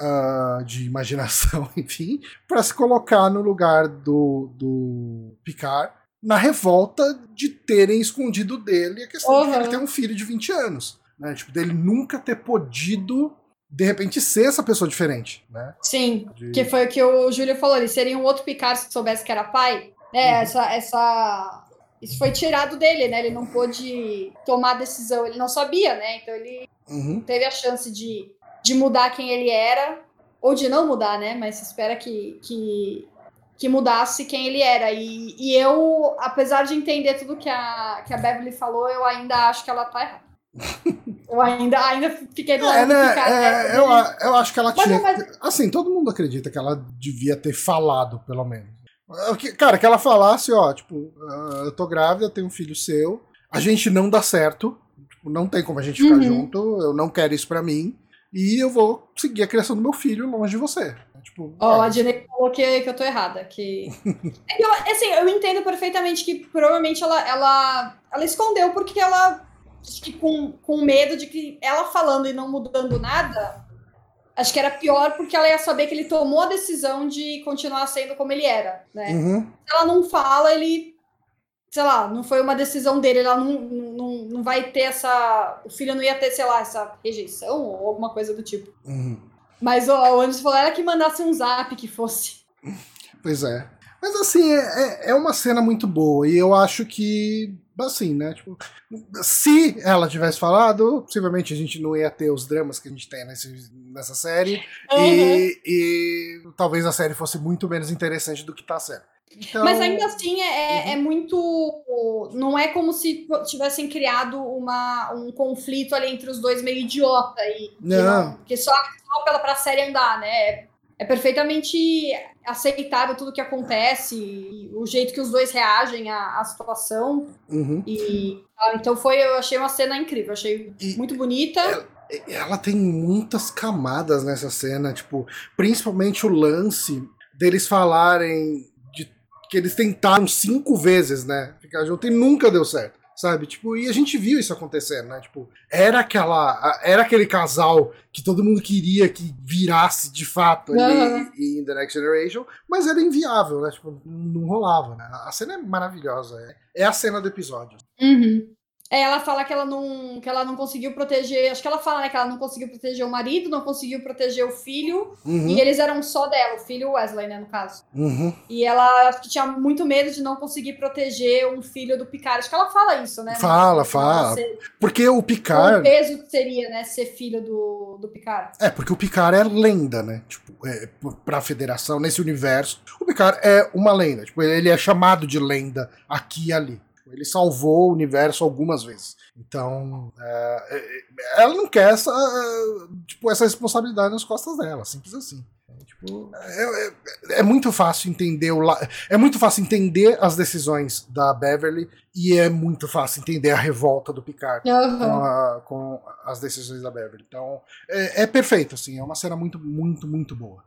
uh, de imaginação, enfim, para se colocar no lugar do, do Picard na revolta de terem escondido dele a questão uhum. de ele tem um filho de 20 anos. Né? Tipo, dele nunca ter podido de repente ser essa pessoa diferente, né? Sim, de... que foi o que o Júlio falou, ele seria um outro Picard se soubesse que era pai, né? Uhum. Essa, essa, isso foi tirado dele, né? Ele não pôde tomar decisão, ele não sabia, né? Então ele uhum. teve a chance de de mudar quem ele era, ou de não mudar, né? Mas se espera que, que, que mudasse quem ele era. E, e eu, apesar de entender tudo que a, que a Beverly falou, eu ainda acho que ela tá errada. eu ainda, ainda fiquei do É, lado do né? É, né? eu, eu acho que ela Mas- tinha. mas- Assim, todo mundo acredita que ela devia ter falado, pelo menos. É, Cara, que ela falasse, ó, tipo, ah, eu tô grávida, eu tenho um filho seu, a gente não dá certo, tipo, não tem como a gente ficar Uhum. junto, eu não quero isso pra mim, e eu vou seguir a criação do meu filho longe de você. Tipo, Ó, ah, a Dinei falou que, que eu tô errada. Que... É eu, assim, eu entendo perfeitamente que provavelmente ela, ela, ela escondeu porque ela. Acho que com, com medo de que ela falando e não mudando nada. Acho que era pior porque ela ia saber que ele tomou a decisão de continuar sendo como ele era, né? uhum, Se ela não fala, ele. Sei lá, não foi uma decisão dele, ela não, não, não vai ter essa. O filho não ia ter, sei lá, essa rejeição ou alguma coisa do tipo. uhum. Mas ó, o Anderson falou ela que mandasse um zap que fosse. Pois é. Mas assim, é, é- é uma cena muito boa. E eu acho que, assim, né? Tipo, se ela tivesse falado, possivelmente a gente não ia ter os dramas que a gente tem nesse, nessa série. Uhum. E, e talvez a série fosse muito menos interessante do que tá sendo. Então, Mas ainda assim é, é- é muito. Não é como se tivessem criado uma, um conflito ali entre os dois meio idiota e que Não. que só, só pela pra série andar, né? É, é perfeitamente aceitável tudo que acontece, o jeito que os dois reagem à, à situação. uhum. E ah, então foi, eu achei uma cena incrível, achei E- muito bonita. ela tem muitas camadas nessa cena, tipo, principalmente o lance deles falarem de que eles tentaram cinco vezes, né? Ficar junto e nunca deu certo. Sabe? Tipo, e a gente viu isso acontecendo, né? Tipo, era aquela. Era aquele casal que todo mundo queria que virasse de fato ali Aham. em The Next Generation, mas era inviável, né? Tipo, não rolava, né? A cena é maravilhosa. É, é a cena do episódio. Uhum. É, ela fala que ela não que ela não conseguiu proteger, acho que ela fala né, que ela não conseguiu proteger o marido, não conseguiu proteger o filho, Uhum, e eles eram só dela, o filho o Wesley, né, no caso. uhum. E ela acho que tinha muito medo de não conseguir proteger um filho do Picard. Acho que ela fala isso, né? Fala, fala. ser- Porque o O Picard. peso que seria, né, ser filho do, do Picard. É, porque o Picard é lenda, né? Tipo, é, pra federação, nesse universo, o Picard é uma lenda. Tipo, ele é chamado de lenda aqui e ali. Ele salvou o universo algumas vezes. Então, é, é, ela não quer essa, é, tipo, essa responsabilidade nas costas dela, simples assim. É, tipo, é, é- é muito fácil entender o la- é muito fácil entender as decisões da Beverly e é muito fácil entender a revolta do Picard com, a- com as decisões da Beverly. Então, é, é perfeito, assim, é uma cena muito, muito, muito boa.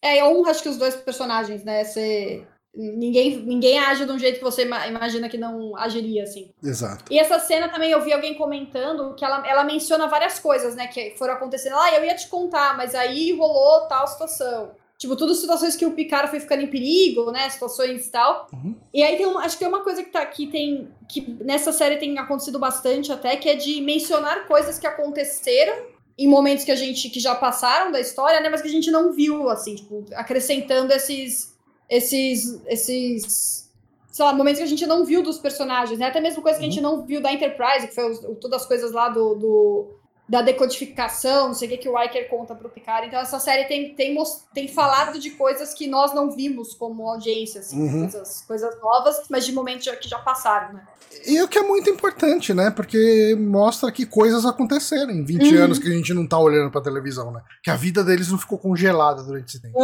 É, honra acho que os dois personagens, né? Ser... Ninguém, ninguém age de um jeito que você ima- imagina que não agiria, assim. Exato. E essa cena também eu vi alguém comentando que ela, ela menciona várias coisas, né? Que foram acontecendo. Ah, eu ia te contar, mas aí rolou tal situação. Tipo, tudo situações que o Picard foi ficando em perigo, né? Situações e tal. Uhum. E aí tem uma, acho que tem uma coisa que tá aqui, tem. Que nessa série tem acontecido bastante até, que é de mencionar coisas que aconteceram em momentos que a gente que já passaram da história, né? Mas que a gente não viu, assim, tipo, acrescentando esses. Esses. esses. Sei lá, momentos que a gente não viu dos personagens, né? Até mesmo coisa que a gente não viu da Enterprise, que foi o- todas as coisas lá do, do- da decodificação, não sei o que que o Riker conta pro Picard. Então essa série tem, tem, tem falado de coisas que nós não vimos como audiência, assim, Uhum. coisas, coisas novas, mas de momentos já- que já passaram, né? E o que é muito importante, né? Porque mostra que coisas aconteceram em 20 Uhum. anos que a gente não tá olhando pra televisão, né? Que a vida deles não ficou congelada durante esse tempo.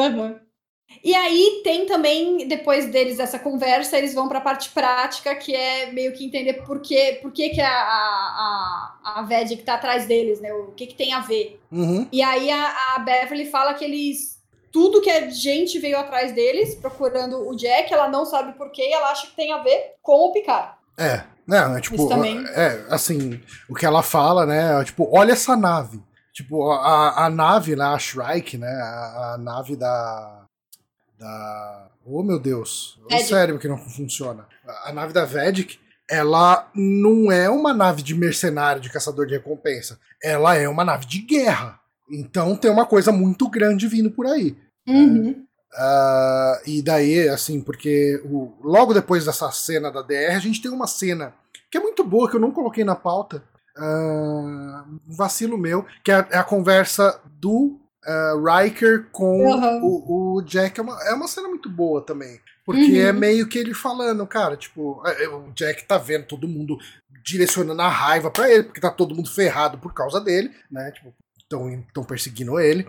E aí tem também, depois deles dessa conversa, eles vão para a parte prática, que é meio que entender por que, por que, que a, a, a, Vedic tá atrás deles, né? O que, que tem a ver. Uhum. E aí a, a Beverly fala que eles. Tudo que a gente veio atrás deles, procurando o Jack, ela não sabe por quê, e ela acha que tem a ver com o Picard. É. Não, é tipo, é, assim, o que ela fala, né? é, Tipo, olha essa nave. Tipo, a, a nave lá, a Shrike, né? A, a nave da. Da. Oh, meu Deus. O cérebro que não funciona. A, nave da Vedic, ela não é uma nave de mercenário, de caçador de recompensa. Ela é uma nave de guerra. Então tem uma coisa muito grande vindo por aí. Uhum. Ah, e daí, assim, porque o- logo depois dessa cena da DR, a gente tem uma cena que é muito boa, que eu não coloquei na pauta. um vacilo meu, que é a, é a conversa do ah, Riker com Uhum. o, o Jack. É uma, é uma cena muito boa também. Porque Uhum. é meio que ele falando, cara, tipo, é, é, o Jack tá vendo todo mundo direcionando a raiva para ele, porque tá todo mundo ferrado por causa dele, né? Tipo, estão perseguindo ele.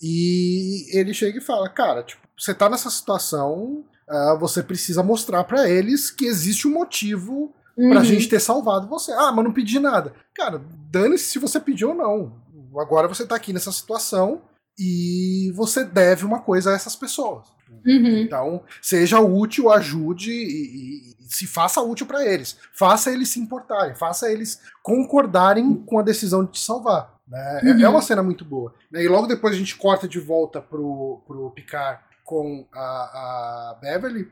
E ele chega e fala: Cara, tipo, você tá nessa situação, uh, você precisa mostrar para eles que existe um motivo uhum. pra gente ter salvado você. Ah, mas não pedi nada. Cara, dane-se se você pediu ou não. Agora você tá aqui nessa situação e você deve uma coisa a essas pessoas. Uhum. Então, seja útil, ajude e, e se faça útil para eles. Faça eles se importarem, faça eles concordarem com a decisão de te salvar. Né? É, é uhum. É uma cena muito boa. Né? E logo depois a gente corta de volta pro, pro Picard com a, a Beverly.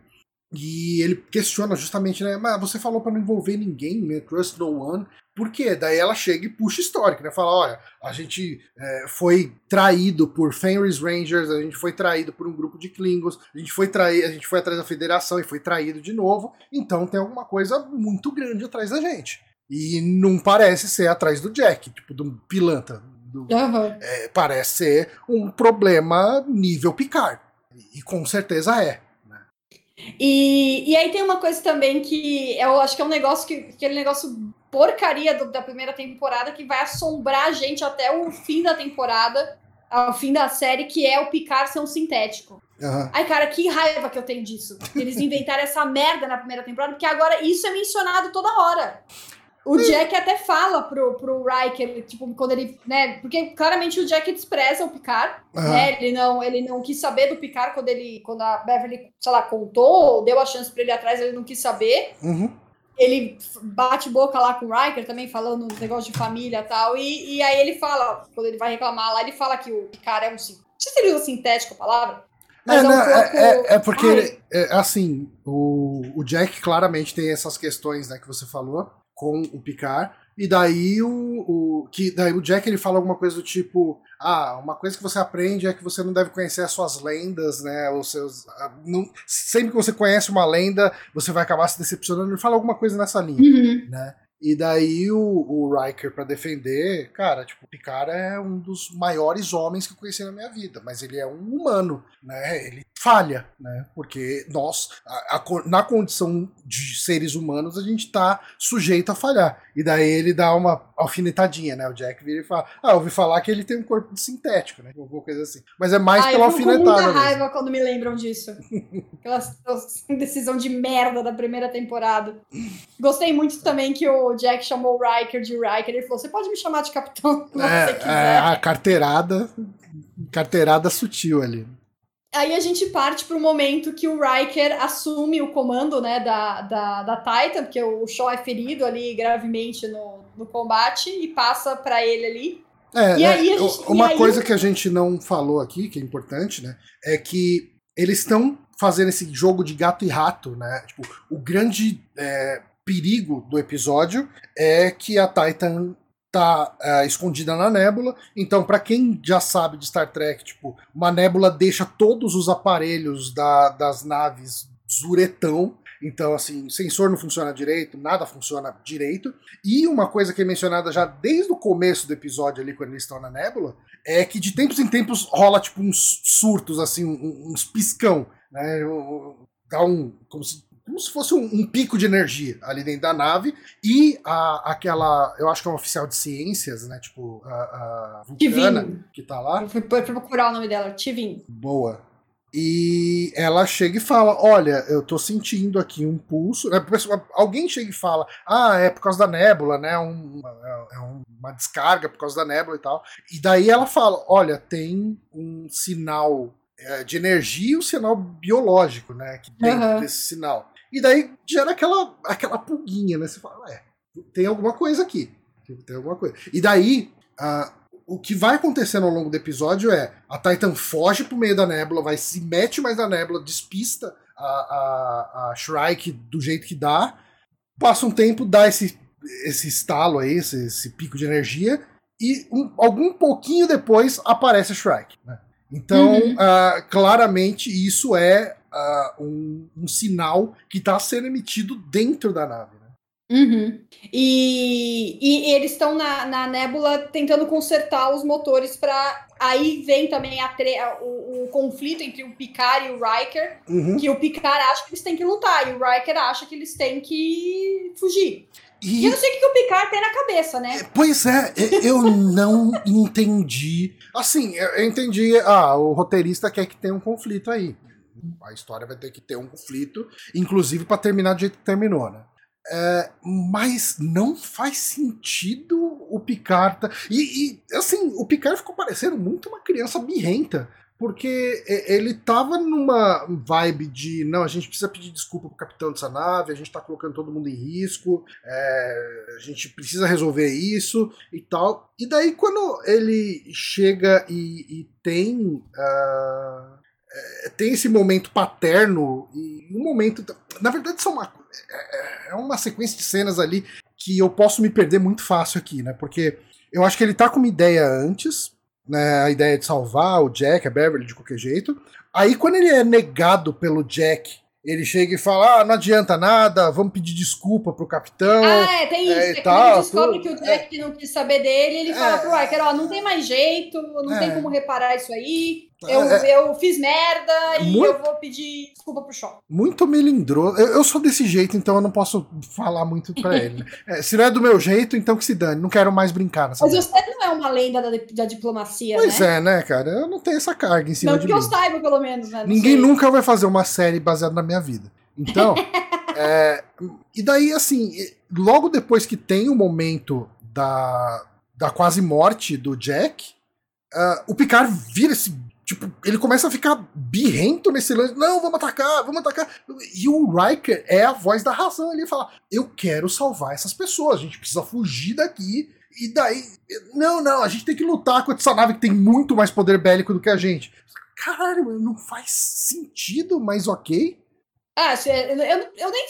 E ele questiona justamente, né? Mas você falou para não envolver ninguém, né? Trust no one. Por quê? Daí ela chega e puxa histórico, né? Fala, olha, a gente é, foi traído por Fenris Rangers, a gente foi traído por um grupo de Klingons, a gente foi traído, a gente foi atrás da Federação e foi traído de novo. Então tem alguma coisa muito grande atrás da gente. E não parece ser atrás do Jack, tipo, do pilantra. Do, uhum. é, parece ser um problema nível Picard. E com certeza é. E, e aí tem uma coisa também que eu acho que é um negócio que aquele negócio porcaria do, da primeira temporada que vai assombrar a gente até o fim da temporada, ao fim da série, que é o Picard ser um sintético. Uhum. Ai, cara, que raiva que eu tenho disso. Eles inventaram essa merda na primeira temporada, porque agora isso é mencionado toda hora. O Jack até fala pro, pro Riker, tipo, quando ele, né, porque claramente o Jack despreza o Picard, uhum. né, ele não, ele não quis saber do Picard quando ele, quando a Beverly, sei lá, contou, deu a chance pra ele atrás, ele não quis saber. Uhum. Ele bate boca lá com o Riker também, falando um negócio de família e tal, e, e aí ele fala, quando ele vai reclamar lá, ele fala que o Picard é um, não sei se ele usa sintético a palavra, é, é, um não, é, é, é, porque, ele, é, assim, o, o Jack claramente tem essas questões, né, que você falou, com o Picard. E daí o, o, que daí o Jack ele fala alguma coisa do tipo, ah, uma coisa que você aprende é que você não deve conhecer as suas lendas, né? Os seus, não, sempre que você conhece uma lenda, você vai acabar se decepcionando. Ele fala alguma coisa nessa linha, uhum. né? E daí o, o Riker, para defender, cara, tipo, o Picard é um dos maiores homens que eu conheci na minha vida, mas ele é um humano, né? Ele falha, né? Porque nós, a, a, na condição de seres humanos, a gente tá sujeito a falhar. E daí ele dá uma alfinetadinha, né? O Jack vira e fala: Ah, eu ouvi falar que ele tem um corpo sintético, né? Alguma coisa assim. Mas é mais ah, pela alfinetada. Eu muita raiva mesmo. quando me lembram disso. Aquela decisão de merda da primeira temporada. Gostei muito também que o Jack chamou o Riker de Riker. Ele falou: Você pode me chamar de capitão é. É, a carteirada. Carteirada sutil ali. Aí a gente parte para o momento que o Riker assume o comando né, da, da, da Titan, porque o Shaw é ferido ali gravemente no, no combate e passa para ele ali. É, e é, aí gente, uma aí... coisa que a gente não falou aqui, que é importante, né, é que eles estão fazendo esse jogo de gato e rato, né? Tipo, o grande é, perigo do episódio é que a Titan tá uh, escondida na nébula. Então, para quem já sabe de Star Trek, tipo, uma nébula deixa todos os aparelhos da, das naves zuretão. Então, assim, sensor não funciona direito, nada funciona direito. E uma coisa que é mencionada já desde o começo do episódio ali, quando eles estão na nébula, é que de tempos em tempos rola, tipo, uns surtos, assim, uns piscão, né? Dá um. Como se como se fosse um, um, pico de energia ali dentro da nave e a, aquela, eu acho que é um oficial de ciências, né, tipo a, a Vulcana, que tá lá. Eu fui, fui procurar o nome dela, Tivin. Boa. E ela chega e fala: Olha, eu tô sentindo aqui um pulso. É, alguém chega e fala: Ah, é por causa da nébula, né? Um, é, é uma descarga por causa da nébula e tal. E daí ela fala: Olha, tem um sinal é, de energia e um sinal biológico, né? Que dentro uhum. desse sinal. E daí gera aquela, aquela pulguinha, né? Você fala, ué, tem alguma coisa aqui. Tem alguma coisa. E daí, o que vai acontecendo ao longo do episódio é a Titan foge pro meio da nébula, vai se mete mais na nébula, despista a, a, a Shrike do jeito que dá. Passa um tempo, dá esse, esse estalo aí, esse, esse pico de energia, e um, algum pouquinho depois aparece a Shrike. Né? Então, uhum. uh, claramente, isso é uh, um, um, sinal que está sendo emitido dentro da nave. Né? Uhum. E, e, eles estão na, na nébula tentando consertar os motores para. Aí vem também a o, o, conflito entre o Picard e o Riker, uhum. que o Picard acha que eles têm que lutar e o Riker acha que eles têm que fugir. E, e eu não sei o que o Picard tem na cabeça, né? Pois é, eu não entendi. Assim, eu entendi. Ah, o roteirista quer que tenha um conflito aí. A história vai ter que ter um conflito, inclusive para terminar do jeito que terminou, né? É, mas não faz sentido o Picard. E, e, assim, o Picard ficou parecendo muito uma criança birrenta. Porque ele tava numa vibe de não, a gente precisa pedir desculpa pro capitão dessa nave, a gente tá colocando todo mundo em risco, é, a gente precisa resolver isso e tal. E daí quando ele chega e, e tem. Uh, é, tem esse momento paterno e um momento. Na verdade, são uma, é, é uma sequência de cenas ali que eu posso me perder muito fácil aqui, né? Porque eu acho que ele tá com uma ideia antes, né? A ideia de salvar o Jack, a Beverly de qualquer jeito. Aí, quando ele é negado pelo Jack ele chega e fala: ah, não adianta nada, vamos pedir desculpa pro capitão. Ah, é, tem isso. É, é quando ele descobre tudo, que o Jack é, não quis saber dele, ele fala é, pro Riker: ó, não tem mais jeito, não tem é. como reparar isso aí. Eu, é, eu fiz merda e muito, eu vou pedir desculpa pro Shaw. Muito melindroso. Eu, eu, sou desse jeito, então eu não posso falar muito pra ele. é, se não é do meu jeito, então que se dane. Não quero mais brincar nessa Mas você não é uma lenda da, da diplomacia, pois né? é, né, cara? Eu não tenho essa carga em cima não, de mim. Não que eu saiba, pelo menos, né? Ninguém sei. nunca vai fazer uma série baseada na minha vida. Então, é, e daí, assim, logo depois que tem o momento da, da quase morte do Jack, uh, o Picard vira esse Tipo, ele começa a ficar birrento nesse lance. Não, vamos atacar, vamos atacar. E o Riker é a voz da razão. Ele fala: Eu quero salvar essas pessoas, a gente precisa fugir daqui. E daí, não, não, a gente tem que lutar contra essa nave que tem muito mais poder bélico do que a gente. Caralho, não faz sentido, mas ok. Ah, eu, eu, eu nem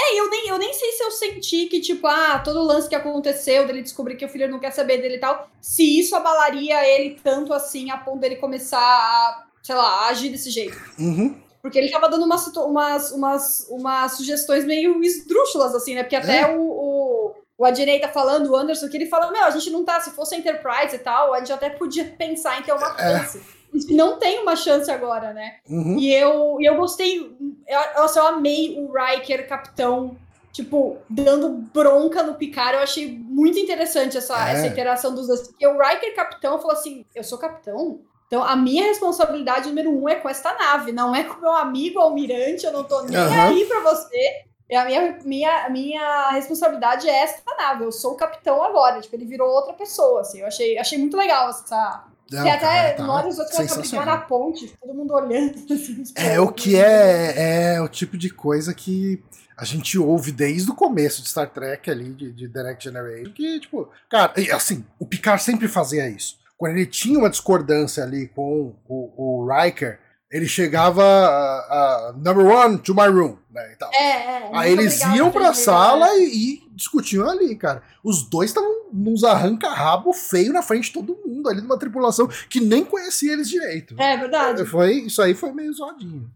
é, eu nem, eu nem sei se eu senti que, tipo, ah, todo o lance que aconteceu, dele descobrir que o filho não quer saber dele e tal, se isso abalaria ele tanto assim a ponto dele começar a, sei lá, a agir desse jeito. Uhum. Porque ele tava dando umas, umas, umas, umas sugestões meio esdrúxulas, assim, né? Porque até é. o, o, o Adnei tá falando, o Anderson, que ele fala, meu, a gente não tá, se fosse a Enterprise e tal, a gente até podia pensar em ter uma é. chance. É não tem uma chance agora, né? Uhum. E eu, eu gostei, eu, eu amei o Riker capitão, tipo, dando bronca no Picard. Eu achei muito interessante essa, é. essa interação dos dois. Porque o Riker capitão falou assim: Eu sou capitão? Então, a minha responsabilidade número um é com esta nave, não é com meu amigo almirante, eu não tô nem uhum. aí pra você. A minha, minha, minha responsabilidade é esta nave, eu sou o capitão agora. Tipo, ele virou outra pessoa, assim. Eu achei, achei muito legal essa, não, que até tá, nós os outros na ponte, todo mundo olhando. Assim, é o que é, é o tipo de coisa que a gente ouve desde o começo de Star Trek ali, de, de Direct Generation, que, tipo, cara, assim, o Picard sempre fazia isso. Quando ele tinha uma discordância ali com o, o Riker, ele chegava a, number one to my room, né? E É, é, Aí eles iam pra sala e, e, discutiam ali, cara. Os dois estavam nos arranca-rabo feio na frente de todo mundo ali numa tripulação que nem conhecia eles direito. É verdade. Foi, isso aí foi meio zoadinho.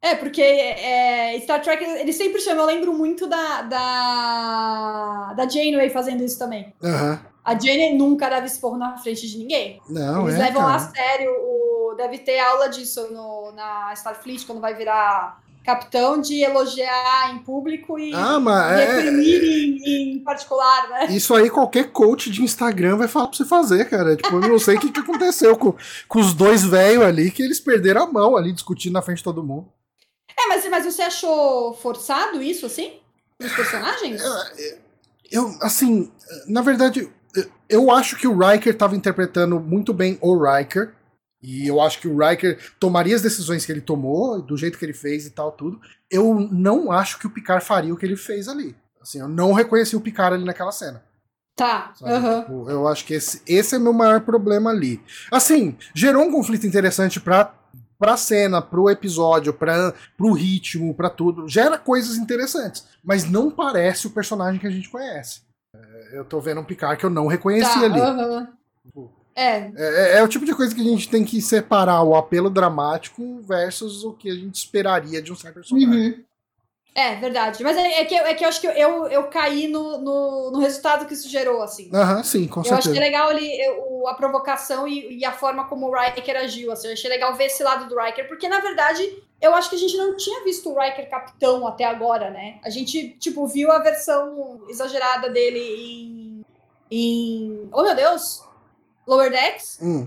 É, porque é, Star Trek, eles sempre chamam, eu lembro muito da, da, da Janeway fazendo isso também. Uhum. A Janeway nunca deve expor na frente de ninguém. Não, Eles é, levam cara. a sério, o, deve ter aula disso no, na Starfleet, quando vai virar capitão de elogiar em público e ah, mas é- reprimir é... em, em, particular, né? Isso aí qualquer coach de Instagram vai falar pra você fazer, cara. Tipo, eu não sei o que, que aconteceu com, com os dois velhos ali, que eles perderam a mão ali discutindo na frente de todo mundo. É, mas, mas você achou forçado isso, assim? Os personagens? Eu, eu assim, na verdade, eu acho que o Riker estava interpretando muito bem o Riker. E eu acho que o Riker tomaria as decisões que ele tomou, do jeito que ele fez e tal, tudo. Eu não acho que o Picard faria o que ele fez ali. Assim, eu não reconheci o Picard ali naquela cena. Tá. Uhum. Tipo, eu acho que esse, esse é meu maior problema ali. Assim, gerou um conflito interessante pra, pra cena, pro episódio, pra, pro ritmo, pra tudo. Gera coisas interessantes. Mas não parece o personagem que a gente conhece. É, eu tô vendo um Picard que eu não reconheci tá, ali. Uhum. É. É, é. o tipo de coisa que a gente tem que separar o apelo dramático versus o que a gente esperaria de um certo personagem. Uhum. É, verdade. Mas é, é, que, é que eu acho que eu, eu caí no, no, no resultado que isso gerou, assim. Aham, sim, com eu certeza. achei legal ele, eu- a provocação e, e a forma como o Riker agiu. Assim, eu achei legal ver esse lado do Riker, porque na verdade eu acho que a gente não tinha visto o Riker capitão até agora, né? A gente, tipo, viu a versão exagerada dele em. em. Oh meu Deus! Lower Decks. Hum,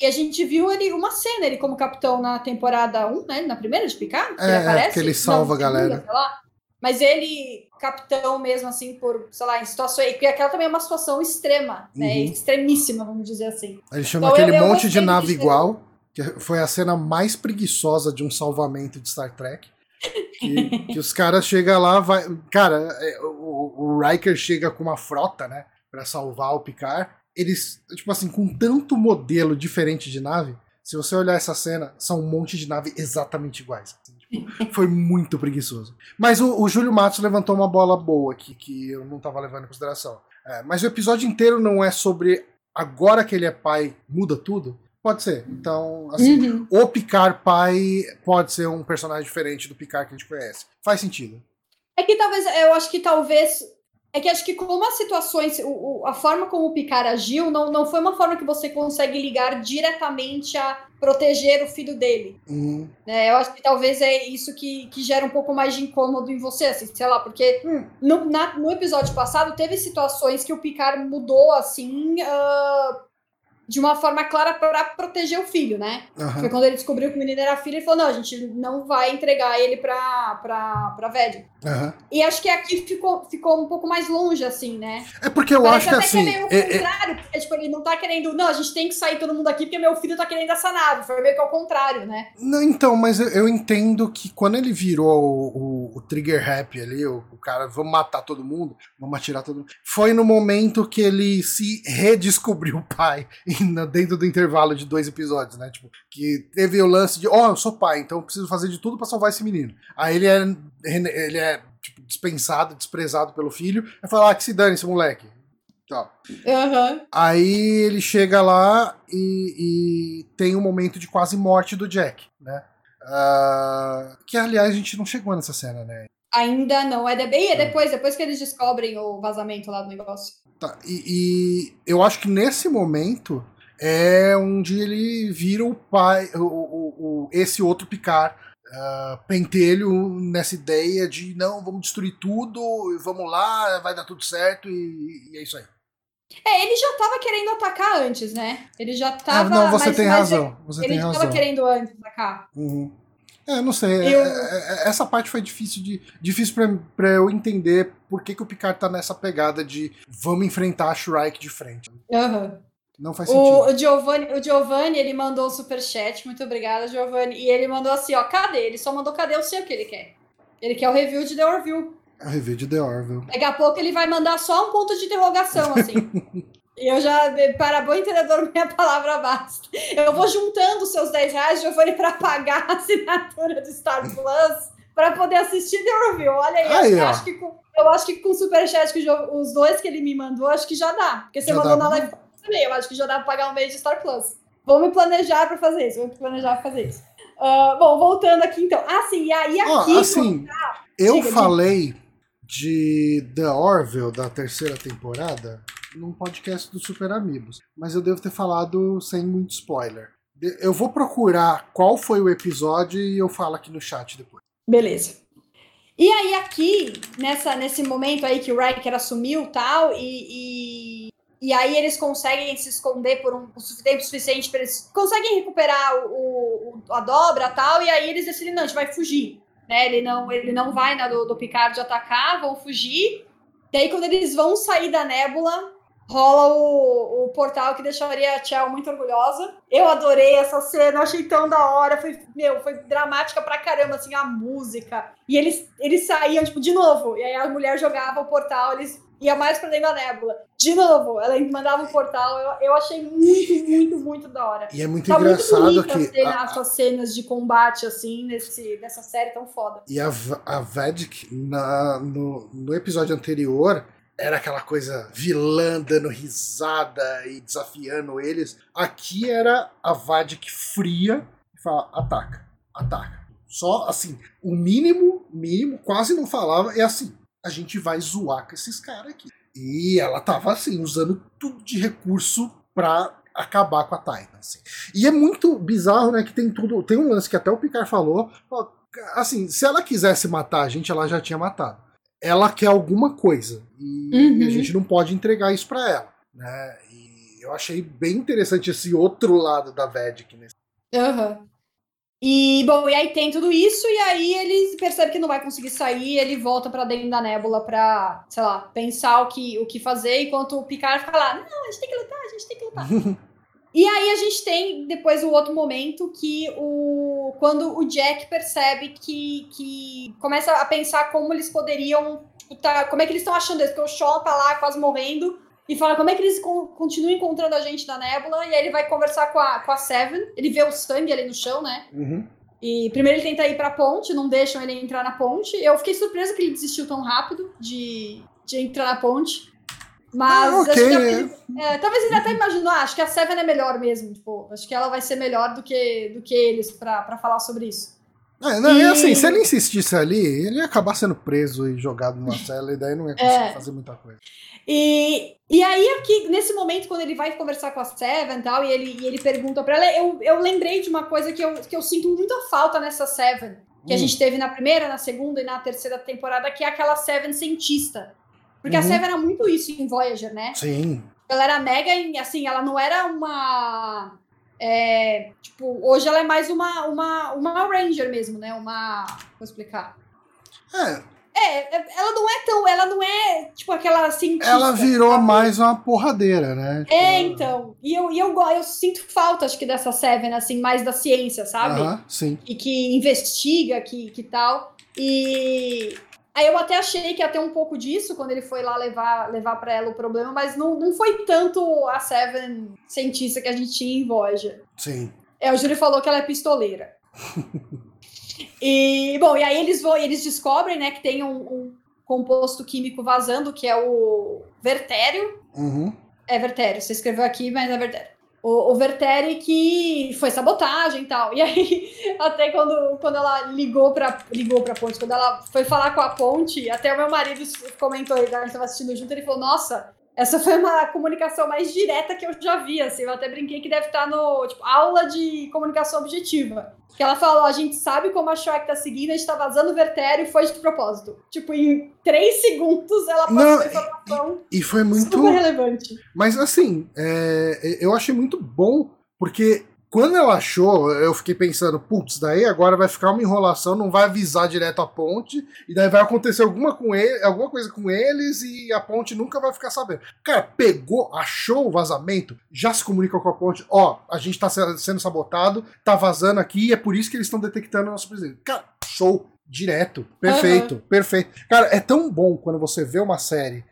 E a gente viu ele uma cena, ele como capitão na temporada 1, né? Na primeira de Picard, que É, ele é, aparece. que ele salva a galera. Mas ele, capitão mesmo, assim, por, sei lá, em situações. Porque aquela também é uma situação extrema, né? Uhum. Extremíssima, vamos dizer assim. Ele chama Então, aquele eu- eu monte de nave igual, que foi a cena mais preguiçosa de um salvamento de Star Trek. Que, que os caras chegam lá, vai. Cara, é, o, o Riker chega com uma frota, né? Pra salvar o Picard. Eles, tipo assim, com tanto modelo diferente de nave, se você olhar essa cena, são um monte de nave exatamente iguais. assim, tipo, foi muito preguiçoso. Mas o, o Júlio Matos levantou uma bola boa aqui, que eu não tava levando em consideração. É, mas o episódio inteiro não é sobre agora que ele é pai, muda tudo? Pode ser. Então, assim, Uhum. o Picard pai pode ser um personagem diferente do Picard que a gente conhece. Faz sentido. É que talvez, eu acho que talvez. É que acho que como as situações, o, o- a forma como o Picard agiu, não, não foi uma forma que você consegue ligar diretamente a proteger o filho dele. Uhum. né? Eu acho que talvez é isso que, que gera um pouco mais de incômodo em você, assim, sei lá, porque no, na- no episódio passado teve situações que o Picard mudou assim. ah, de uma forma clara para proteger o filho, né? Aham. Foi quando ele descobriu que o menino era filho, ele falou: não, a gente não vai entregar ele pra, pra, pra Ved. Aham. E acho que aqui ficou, ficou um pouco mais longe, assim, né? É porque eu Parece acho que assim. que é meio é- é- contrário, porque tipo, ele não tá querendo, não, a gente tem que sair todo mundo aqui porque meu filho tá querendo essa nave. Foi meio que ao contrário, né? Não, então, mas eu, eu entendo que quando ele virou o, o- o trigger happy ali, o, o cara, vamos matar todo mundo, vamos atirar todo mundo, foi no momento que ele se redescobriu pai, e na- dentro do intervalo de dois episódios, né? Tipo, que teve o lance de, ó, eu sou pai, então eu preciso fazer de tudo pra salvar esse menino. Aí ele é, ele é tipo, dispensado, desprezado pelo filho, aí fala, ah, que se dane esse moleque. Tal. Aham. Aí ele chega lá e, e tem um momento de quase morte do Jack, né? Ah, que aliás a gente não chegou nessa cena, né? Ainda não. É, de... Ih, é depois, depois que eles descobrem o vazamento lá do negócio. Tá, e, e eu acho que nesse momento é onde ele vira o pai, o, o- o- esse outro Picard. Ah, pentelho nessa ideia de não, vamos destruir tudo, vamos lá, vai dar tudo certo e, e é isso aí. É, ele já tava querendo atacar antes, né? Ele já tava. ah, não, você mas- tem mas razão. Você Ele tem já razão. tava querendo antes atacar. Uhum. É, não sei. Eu- é- é- é- essa parte foi difícil de difícil pra, pra eu entender por que, que o Picard tá nessa pegada de vamos enfrentar a Shrike de frente. Aham. Não faz sentido. O, o Giovanni, o Giovanni, ele mandou o superchat. Muito obrigada, Giovanni. E ele mandou assim, ó, cadê? Ele só mandou cadê? Eu sei o que ele quer. Ele quer o review de The Orville. É o review de The Orville. Daqui a pouco ele vai mandar só um ponto de interrogação, assim. E eu já, para bom entendedor, minha palavra basta. Eu vou juntando os seus 10 reais, Giovanni, para pagar a assinatura do Star Plus para poder assistir The Review. Olha aí, Aí, eu, acho que com, eu acho que com o superchat, que os dois que ele me mandou, acho que já dá. Porque você Já mandou dá. na live também, eu acho que já dá para pagar um mês de Star Plus. Vou me planejar para fazer isso, vou me planejar para fazer isso. Ah, bom, voltando aqui então. Ah, sim, e aí aqui... assim, eu Diga, falei de The Orville da terceira temporada num podcast do Super Amigos, mas eu devo ter falado sem muito spoiler. Eu vou procurar qual foi o episódio e eu falo aqui no chat depois. Beleza. E aí, aqui, nessa, nesse momento aí que o Riker assumiu tal, e, e, e aí eles conseguem se esconder por um tempo suficiente para eles conseguem recuperar o, o- a dobra tal, e aí eles decidem, não, a gente vai fugir. Né? Ele, não, ele não vai na do, do Picard atacar, vão fugir. Daí, quando eles vão sair da nébula, rola o, o portal que deixaria a Chell muito orgulhosa. Eu adorei essa cena, achei tão da hora. Foi, meu, foi dramática pra caramba, assim, a música. E eles, eles saíam, tipo, de novo. E aí a mulher jogava o portal, eles iam mais pra dentro da nébula. De novo, ela mandava o portal. Eu, eu achei muito, muito, muito da hora. E é muito Tá muito engraçado bonita que cena- a- essas cenas de combate, assim, nesse, nessa série tão foda. E a, a Vedic, na, no, no episódio anterior, era aquela coisa vilã dando risada e desafiando eles. Aqui era a Vadic fria e fala: ataca, ataca. Só assim, o mínimo mínimo, quase não falava. É assim, a gente vai zoar com esses caras aqui. E ela tava assim, usando tudo de recurso pra acabar com a Titan. Assim. E é muito bizarro, né? Que tem tudo. Tem um lance que até o Picard falou. Assim, se ela quisesse matar a gente, ela já tinha matado. Ela quer alguma coisa. E uhum. a gente não pode entregar isso para ela. Né? E eu achei bem interessante esse outro lado da Vedic nesse. Uhum. E, bom, e aí tem tudo isso, e aí ele percebe que não vai conseguir sair, ele volta para dentro da nébula pra, sei lá, pensar o que, o que fazer, enquanto o Picard fica lá, não, a gente tem que lutar, a gente tem que lutar. e aí a gente tem depois o outro momento que o quando o Jack percebe que, que começa a pensar como eles poderiam, tipo, tá, como é que eles estão achando isso, porque o Shaw tá lá quase morrendo, e fala como é que eles continuam encontrando a gente na nébula, e aí ele vai conversar com a, com a Seven, ele vê o sangue ali no chão, né? Uhum. E primeiro ele tenta ir pra ponte, não deixam ele entrar na ponte. Eu fiquei surpresa que ele desistiu tão rápido de, de entrar na ponte. Mas ah, okay, ele, é. É, talvez ele até imaginou, ah, acho que a Seven é melhor mesmo. Tipo, acho que ela vai ser melhor do que, do que eles para falar sobre isso. É, não, e... assim, se ele insistisse ali, ele ia acabar sendo preso e jogado numa cela e daí não ia conseguir é. fazer muita coisa. E, e aí, aqui, nesse momento, quando ele vai conversar com a Seven e tal, e ele, e ele pergunta pra ela, eu, eu lembrei de uma coisa que eu, que eu sinto muita falta nessa Seven, que hum. a gente teve na primeira, na segunda e na terceira temporada, que é aquela Seven cientista. Porque uhum. a Seven era muito isso em Voyager, né? Sim. Ela era mega, assim, ela não era uma é, tipo, hoje ela é mais uma, uma, uma Ranger mesmo, né? Uma. Vou explicar. É. É, ela não é tão. Ela não é, tipo, aquela cientista. Ela virou sabe? mais uma porradeira, né? Tipo... É, então. E eu, e eu, eu sinto falta, acho que, dessa Seven, assim, mais da ciência, sabe? -huh, sim. E que investiga, que, que tal. E, Aí eu até achei que ia ter um pouco disso quando ele foi lá levar, levar para ela o problema, mas não, não foi tanto a Seven cientista que a gente tinha em Voyager. Sim. É, o Júlio falou que ela é pistoleira. e, bom, e aí eles vão, eles descobrem, né, que tem um, um composto químico vazando, que é o vertério. Uhum. É vertério, você escreveu aqui, mas é vertério o, o Verteri que foi sabotagem e tal. E aí, até quando, quando ela ligou pra, ligou pra ponte, quando ela foi falar com a ponte, até o meu marido comentou, a gente tava assistindo junto, ele falou, nossa, essa foi uma comunicação mais direta que eu já vi, assim, eu até brinquei que deve estar no, tipo, aula de comunicação objetiva. Que ela falou, a gente sabe como a Shrek tá seguindo, a gente tá vazando o vertério e foi de propósito. Tipo, em três segundos ela passou Não, informação e, e foi muito super relevante. Mas assim, é, eu achei muito bom, porque quando ela achou, eu fiquei pensando, putz, daí agora vai ficar uma enrolação, não vai avisar direto a ponte, e daí vai acontecer alguma, com ele, alguma coisa com eles e a ponte nunca vai ficar sabendo. Cara, pegou, achou o vazamento, já se comunica com a ponte, ó, a gente tá sendo sabotado, tá vazando aqui, e é por isso que eles estão detectando o nosso presidente. Cara, show, direto, perfeito, uhum. perfeito. Cara, é tão bom quando você vê uma série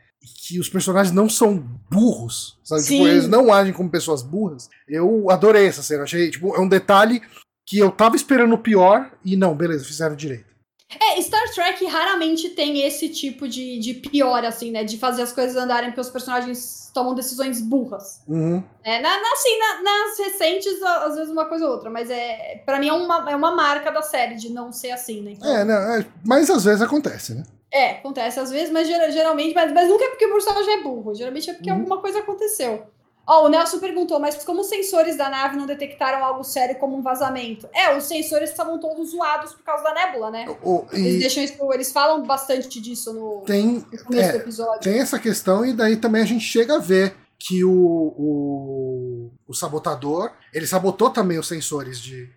que os personagens não são burros, sabe? Tipo, eles não agem como pessoas burras. Eu adorei essa cena, achei, tipo, é um detalhe que eu tava esperando o pior e não, beleza, fizeram direito. É, Star Trek raramente tem esse tipo de, de pior, assim, né? De fazer as coisas andarem porque os personagens tomam decisões burras. Uhum. É, na, na, assim, na, nas recentes, às vezes uma coisa ou outra, mas é para mim é uma, é uma marca da série de não ser assim, né? Então... É, não, é, mas às vezes acontece, né? É, acontece às vezes, mas geralmente, mas, mas nunca é porque o personagem é burro, geralmente é porque uhum. alguma coisa aconteceu. Ó, oh, o Nelson perguntou, mas como os sensores da nave não detectaram algo sério como um vazamento? É, os sensores estavam todos zoados por causa da nébula, né? O, eles deixam isso, eles falam bastante disso no, tem, no começo é, do episódio. Tem essa questão, e daí também a gente chega a ver que o, o, o sabotador, ele sabotou também os sensores de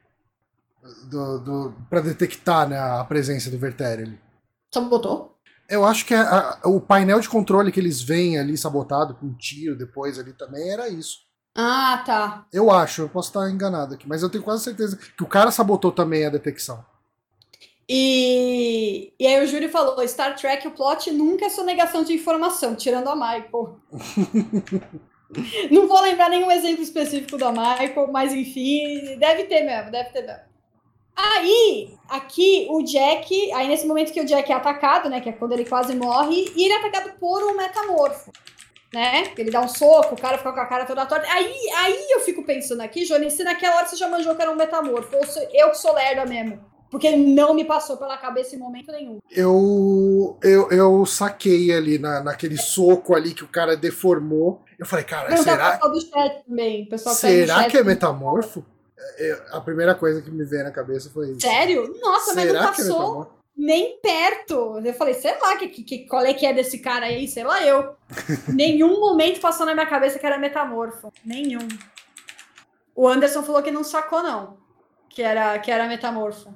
do, do, para detectar né, a presença do Vertério ali. Sabotou? Eu acho que a, a, o painel de controle que eles veem ali sabotado com um tiro depois ali também era isso. Ah, tá. Eu acho, eu posso estar enganado aqui, mas eu tenho quase certeza que o cara sabotou também a detecção. E, e aí o Júlio falou: Star Trek, o plot nunca é sonegação de informação, tirando a Michael. Não vou lembrar nenhum exemplo específico da Michael, mas enfim, deve ter mesmo, deve ter mesmo. Aí, aqui, o Jack. Aí, nesse momento que o Jack é atacado, né? Que é quando ele quase morre, e ele é atacado por um metamorfo. Né? Ele dá um soco, o cara fica com a cara toda torta. Aí, aí eu fico pensando aqui, Johnny, se naquela hora você já manjou que era um metamorfo, ou se eu que sou lerda mesmo. Porque não me passou pela cabeça em momento nenhum. Eu, eu, eu saquei ali na, naquele soco ali que o cara deformou. Eu falei, cara, Não, será, tá do chat também. O pessoal que tá será chat que é metamorfo? É, A primeira coisa que me veio na cabeça foi isso. Sério? Nossa, mas será não que é passou nem perto. Eu falei, sei lá, que, que, qual é que é desse cara aí? Sei lá eu. Nenhum momento passou na minha cabeça que era metamorfo. Nenhum. O Anderson falou que não sacou, não. Que era, que era metamorfo.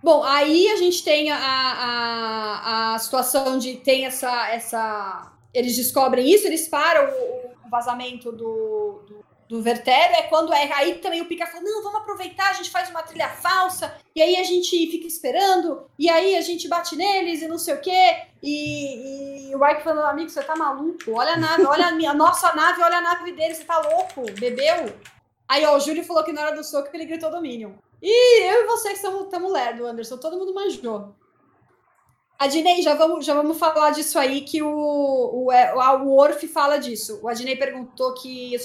Bom, aí a gente tem a, a, a situação de tem essa, essa. Eles descobrem isso, eles param o, o vazamento do, do, do Vertério. É quando é. Aí também o Picard fala: não, vamos aproveitar, a gente faz uma trilha falsa, e aí a gente fica esperando, e aí a gente bate neles e não sei o quê. E, e o Ike falando, amigo, você tá maluco? Olha a nave, olha a, minha, a nossa nave, olha a nave dele, você tá louco? Bebeu? Aí, ó, o Júlio falou que na hora do soco ele gritou Dominion. E eu e você que estamos lerdo, Anderson, todo mundo manjou. A Dinei, já vamos, já vamos falar disso aí, que o, o, é, o Worf fala disso. O Adnei perguntou que.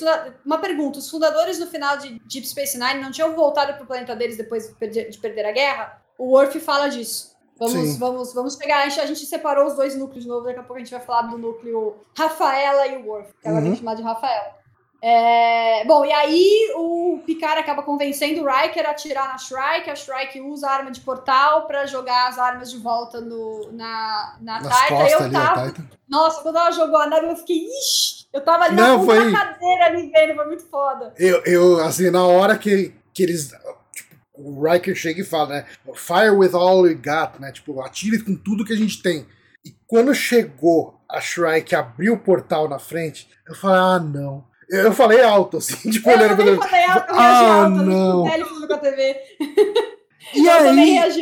Uma pergunta: os fundadores no final de Deep Space Nine não tinham voltado para o planeta deles depois de perder, de perder a guerra? O Worf fala disso. Vamos, Sim. vamos, vamos pegar. A gente, a gente separou os dois núcleos de novo. Daqui a pouco a gente vai falar do núcleo Rafaela e o Worf, que agora Uhum. tem que chamar de Rafaela. É, bom, e aí o Picard acaba convencendo o Riker a atirar na Shrike. A Shrike usa a arma de portal para jogar as armas de volta no, na, na Nas Taita. costas Eu ali, tava. Titan. Nossa, quando ela jogou a nave, eu fiquei, ixi! Eu tava ali Não, na foi- cadeira ali vendo, foi muito foda. Eu, eu, assim, na hora que, que eles. Tipo, o Riker chega e fala, né? Fire with all we got, né? Tipo, atire com tudo que a gente tem. E quando chegou a Shrike abriu o portal na frente, eu falei, ah, não. Eu, eu falei alto, assim, tipo, Eu olhando pra ele. falei alto, eu Ah, alto, eu não. Nelly falando com a TV. E eu também aí,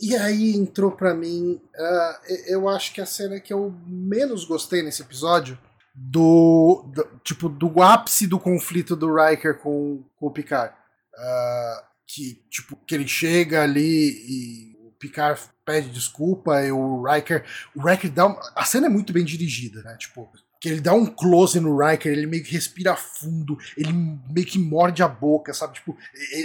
e aí entrou pra mim. ah, eu acho que a cena que eu menos gostei nesse episódio. Do, do- tipo do ápice do conflito do Riker com, com o Picard Ah, que tipo que ele chega ali e o Picard pede desculpa e o Riker o Riker dá uma, a cena é muito bem dirigida né tipo que ele dá um close no Riker, ele meio que respira fundo, ele meio que morde a boca, sabe? Tipo,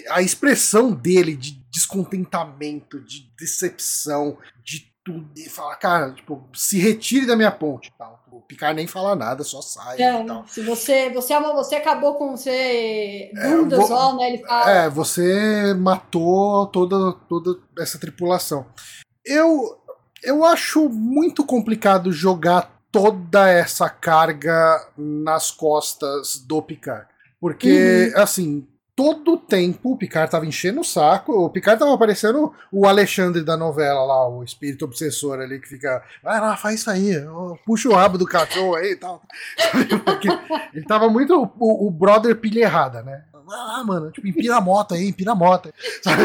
a expressão dele de descontentamento, de decepção, de tudo. E fala, cara, tipo, se retire da minha ponte. Tal. O Picard nem fala nada, só sai É, se você, você, ama- você acabou com você É, dúvidas, vou- ó, né? Ele fala. É, você matou toda, toda essa tripulação. Eu, eu acho muito complicado jogar toda essa carga nas costas do Picard. Porque, assim, todo o tempo o Picard tava enchendo o saco. O Picard tava parecendo o Alexandre da novela lá, o espírito obsessor ali que fica. Vai lá, faz isso aí, puxa o rabo do cachorro aí e tal. Porque ele tava muito o, o brother pilha errada, né? Ah, mano, tipo, empina a moto aí, empina a moto. Sabe?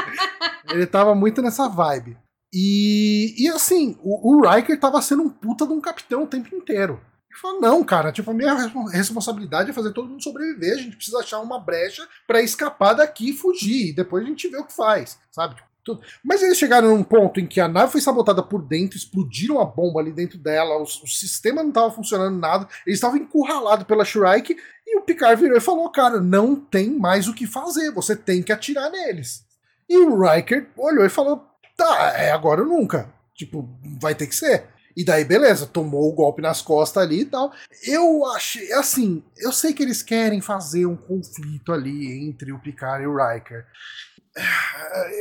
ele tava muito nessa vibe. E, e assim, o, o Riker tava sendo um puta de um capitão o tempo inteiro. Ele falou, não, cara, tipo, a minha respo- responsabilidade é fazer todo mundo sobreviver. A gente precisa achar uma brecha pra escapar daqui e fugir. E depois a gente vê o que faz, sabe? Tipo, tudo. Mas eles chegaram num ponto em que a nave foi sabotada por dentro, explodiram a bomba ali dentro dela, o, o sistema não tava funcionando nada, eles estavam encurralados pela Shrike, e o Picard virou e falou, cara, não tem mais o que fazer, você tem que atirar neles. E o Riker olhou e falou, tá, é agora ou nunca. Tipo, vai ter que ser. E daí, beleza, tomou o golpe nas costas ali e tal. Eu achei, assim, eu sei que eles querem fazer um conflito ali entre o Picard e o Riker.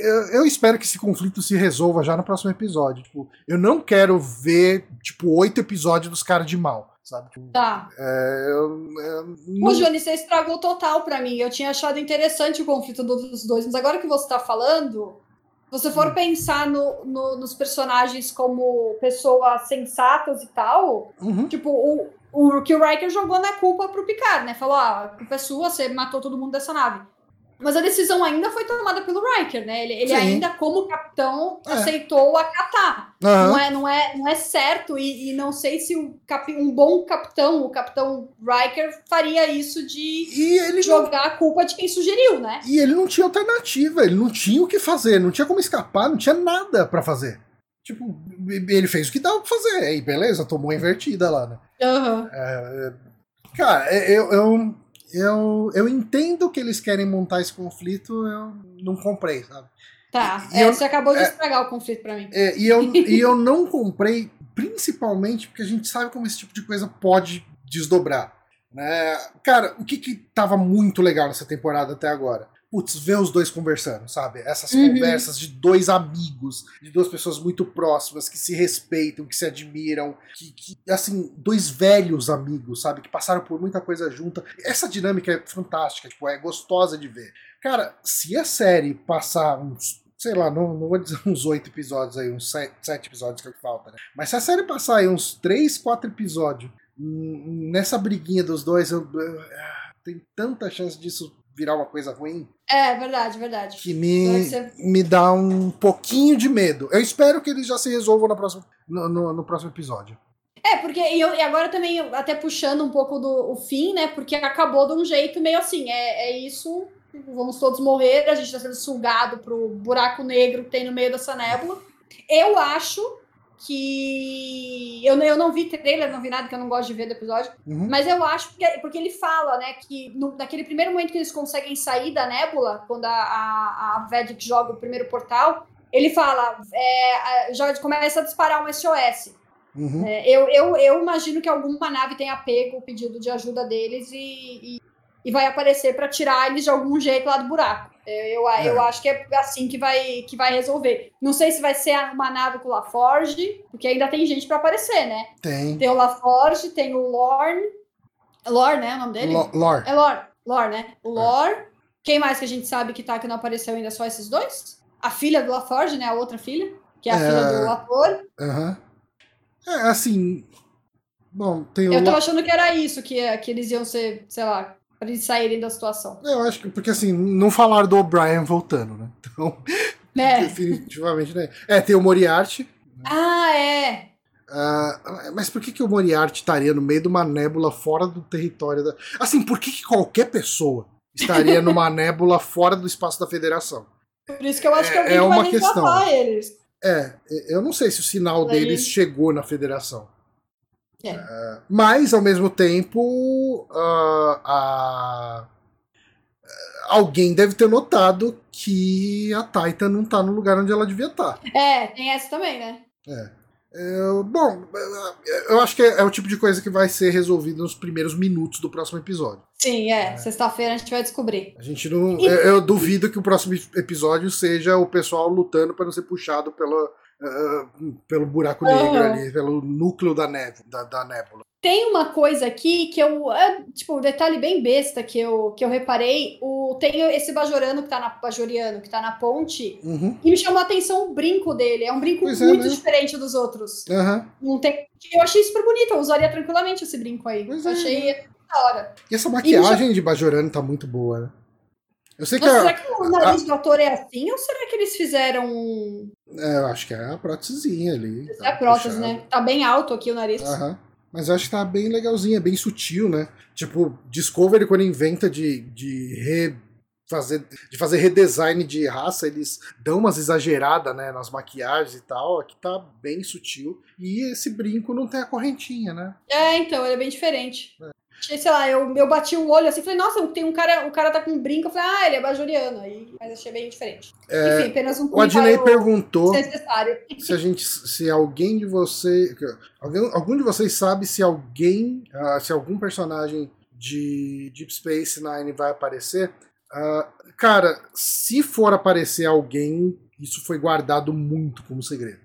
Eu, eu espero que esse conflito se resolva já no próximo episódio. Tipo, eu não quero ver, tipo, oito episódios dos caras de mal, sabe? Tipo, Tá. é, eu- eu Ô, não- Johnny, você estragou total pra mim. Eu tinha achado interessante o conflito dos dois, mas agora que você tá falando, se você for pensar no- no- nos personagens como pessoas sensatas e tal, Uhum. tipo, o, o que o Riker jogou na culpa pro Picard, né? Falou, ah, a culpa é sua, você matou todo mundo dessa nave. Mas a decisão ainda foi tomada pelo Riker, né? Ele, ele ainda, como capitão, É. aceitou acatar. Aham. Não, é, não, é, não é certo, e, e não sei se o capi- um bom capitão, o capitão Riker, faria isso de ele não jogar a culpa de quem sugeriu, né? E ele não tinha alternativa, ele não tinha o que fazer, não tinha como escapar, não tinha nada pra fazer. Tipo, ele fez o que dava pra fazer, aí beleza, tomou a invertida lá, né? Aham. É, cara, eu, eu, eu, eu entendo que eles querem montar esse conflito, eu não comprei, sabe? Tá, E é, eu- você acabou de é- estragar o conflito pra mim. É, e, eu, e eu não comprei, principalmente porque a gente sabe como esse tipo de coisa pode desdobrar. Né? Cara, o que que tava muito legal nessa temporada até agora? Putz, ver os dois conversando, sabe? Essas Uhum. conversas de dois amigos, de duas pessoas muito próximas, que se respeitam, que se admiram, que, que, assim, dois velhos amigos, sabe? Que passaram por muita coisa junta. Essa dinâmica é fantástica, tipo, é gostosa de ver. Cara, se a série passar uns, sei lá, não, não vou dizer uns oito episódios aí, uns sete, sete episódios que é o que falta, né? Mas se a série passar aí uns três, quatro episódios nessa briguinha dos dois, eu, eu- ah, tem tanta chance disso virar uma coisa ruim É, verdade, verdade. que me, você- me dá um pouquinho de medo. Eu espero que eles já se resolvam na próxima, no, no- no próximo episódio. É, porque e, eu- e agora também, até puxando um pouco do o fim, né? Porque acabou de um jeito meio assim, é, é isso, vamos todos morrer, a gente tá sendo sugado pro buraco negro que tem no meio dessa nébula. Eu acho que. Eu, eu não vi trailer, não vi nada, que eu não gosto de ver do episódio. Uhum. Mas eu acho que. Porque ele fala, né, que no, naquele primeiro momento que eles conseguem sair da nébula, quando a, a, a Vedic joga o primeiro portal, ele fala. É, já começa a disparar um SOS. Uhum. É, eu, eu, eu imagino que alguma nave tenha pego o pedido de ajuda deles e, e, e vai aparecer para tirar eles de algum jeito lá do buraco. É, Eu, eu, eu É. acho que é assim que vai, que vai resolver. Não sei se vai ser uma nave com o LaForge, porque ainda tem gente para aparecer, né? Tem. Tem o LaForge, tem o Lorne. Lore, né? O nome dele? Lo- Lore. É Lore. Lore, né? O Lore. Quem mais que a gente sabe que tá que não apareceu ainda? Só esses dois? A filha do LaForge, né? A outra filha, que é a É. filha do ator. Aham. É, assim. Bom, tem o. Eu Lo- achando que era isso, que, que eles iam ser, sei lá, pra eles saírem da situação. Eu acho que, porque assim, não falaram do O'Brien voltando, né? Então, Né? definitivamente, né? É, tem o Moriarty. Ah, é. ah, mas por que, que o Moriarty estaria no meio de uma nébula fora do território da. Assim, por que, que qualquer pessoa estaria numa nébula fora do espaço da federação? Por isso que eu acho que É- alguém é que uma vai questão. eles. É, eu não sei se o sinal Daí- deles chegou na federação. É. Ah, mas, ao mesmo tempo, ah, a- alguém deve ter notado que a Titan não tá no lugar onde ela devia estar. É, tem essa também, né? É, bom, eu acho que é, é o tipo de coisa que vai ser resolvido nos primeiros minutos do próximo episódio. Sim, é. Sexta-feira a gente vai descobrir. A gente não. Eu, eu duvido que o próximo episódio seja o pessoal lutando para não ser puxado pela, ah, pelo buraco negro Aham. ali, pelo núcleo da, neve, da, da nébula. Tem uma coisa aqui que eu. É, tipo, um detalhe bem besta que eu, que eu reparei. O, tem esse bajorano que tá na. Bajoriano que tá na ponte. Uhum. E me chamou a atenção o brinco dele. É um brinco Pois é, muito né? diferente dos outros. Aham. Não tem, eu achei super bonito. Eu usaria tranquilamente esse brinco aí. Pois é, achei da hora. E essa maquiagem de Bajorano tá muito boa, né? Eu sei que Nossa, a- será que o nariz do ator é assim? Ou será que eles fizeram. é, eu acho que é a prótesezinha ali. É tá prótese, né? Tá bem alto aqui o nariz. Aham. Mas eu acho que tá bem legalzinha, bem sutil, né? Tipo, Discovery, quando inventa de, de re- fazer, de fazer redesign de raça, eles dão umas exageradas né, nas maquiagens e tal. Aqui tá bem sutil. E esse brinco não tem a correntinha, né? É, então, ele é bem diferente. Achei, sei lá, eu, eu bati o olho assim, falei, nossa, tem um cara, o cara tá com um brinco, eu falei, ah, ele é bajoriano, aí, mas achei bem diferente. É, Enfim, apenas um o comentário perguntou se a gente. Se alguém de você. Alguém, algum de vocês sabe se alguém. ah, se algum personagem de Deep Space Nine vai aparecer. Ah, cara, se for aparecer alguém, isso foi guardado muito como segredo.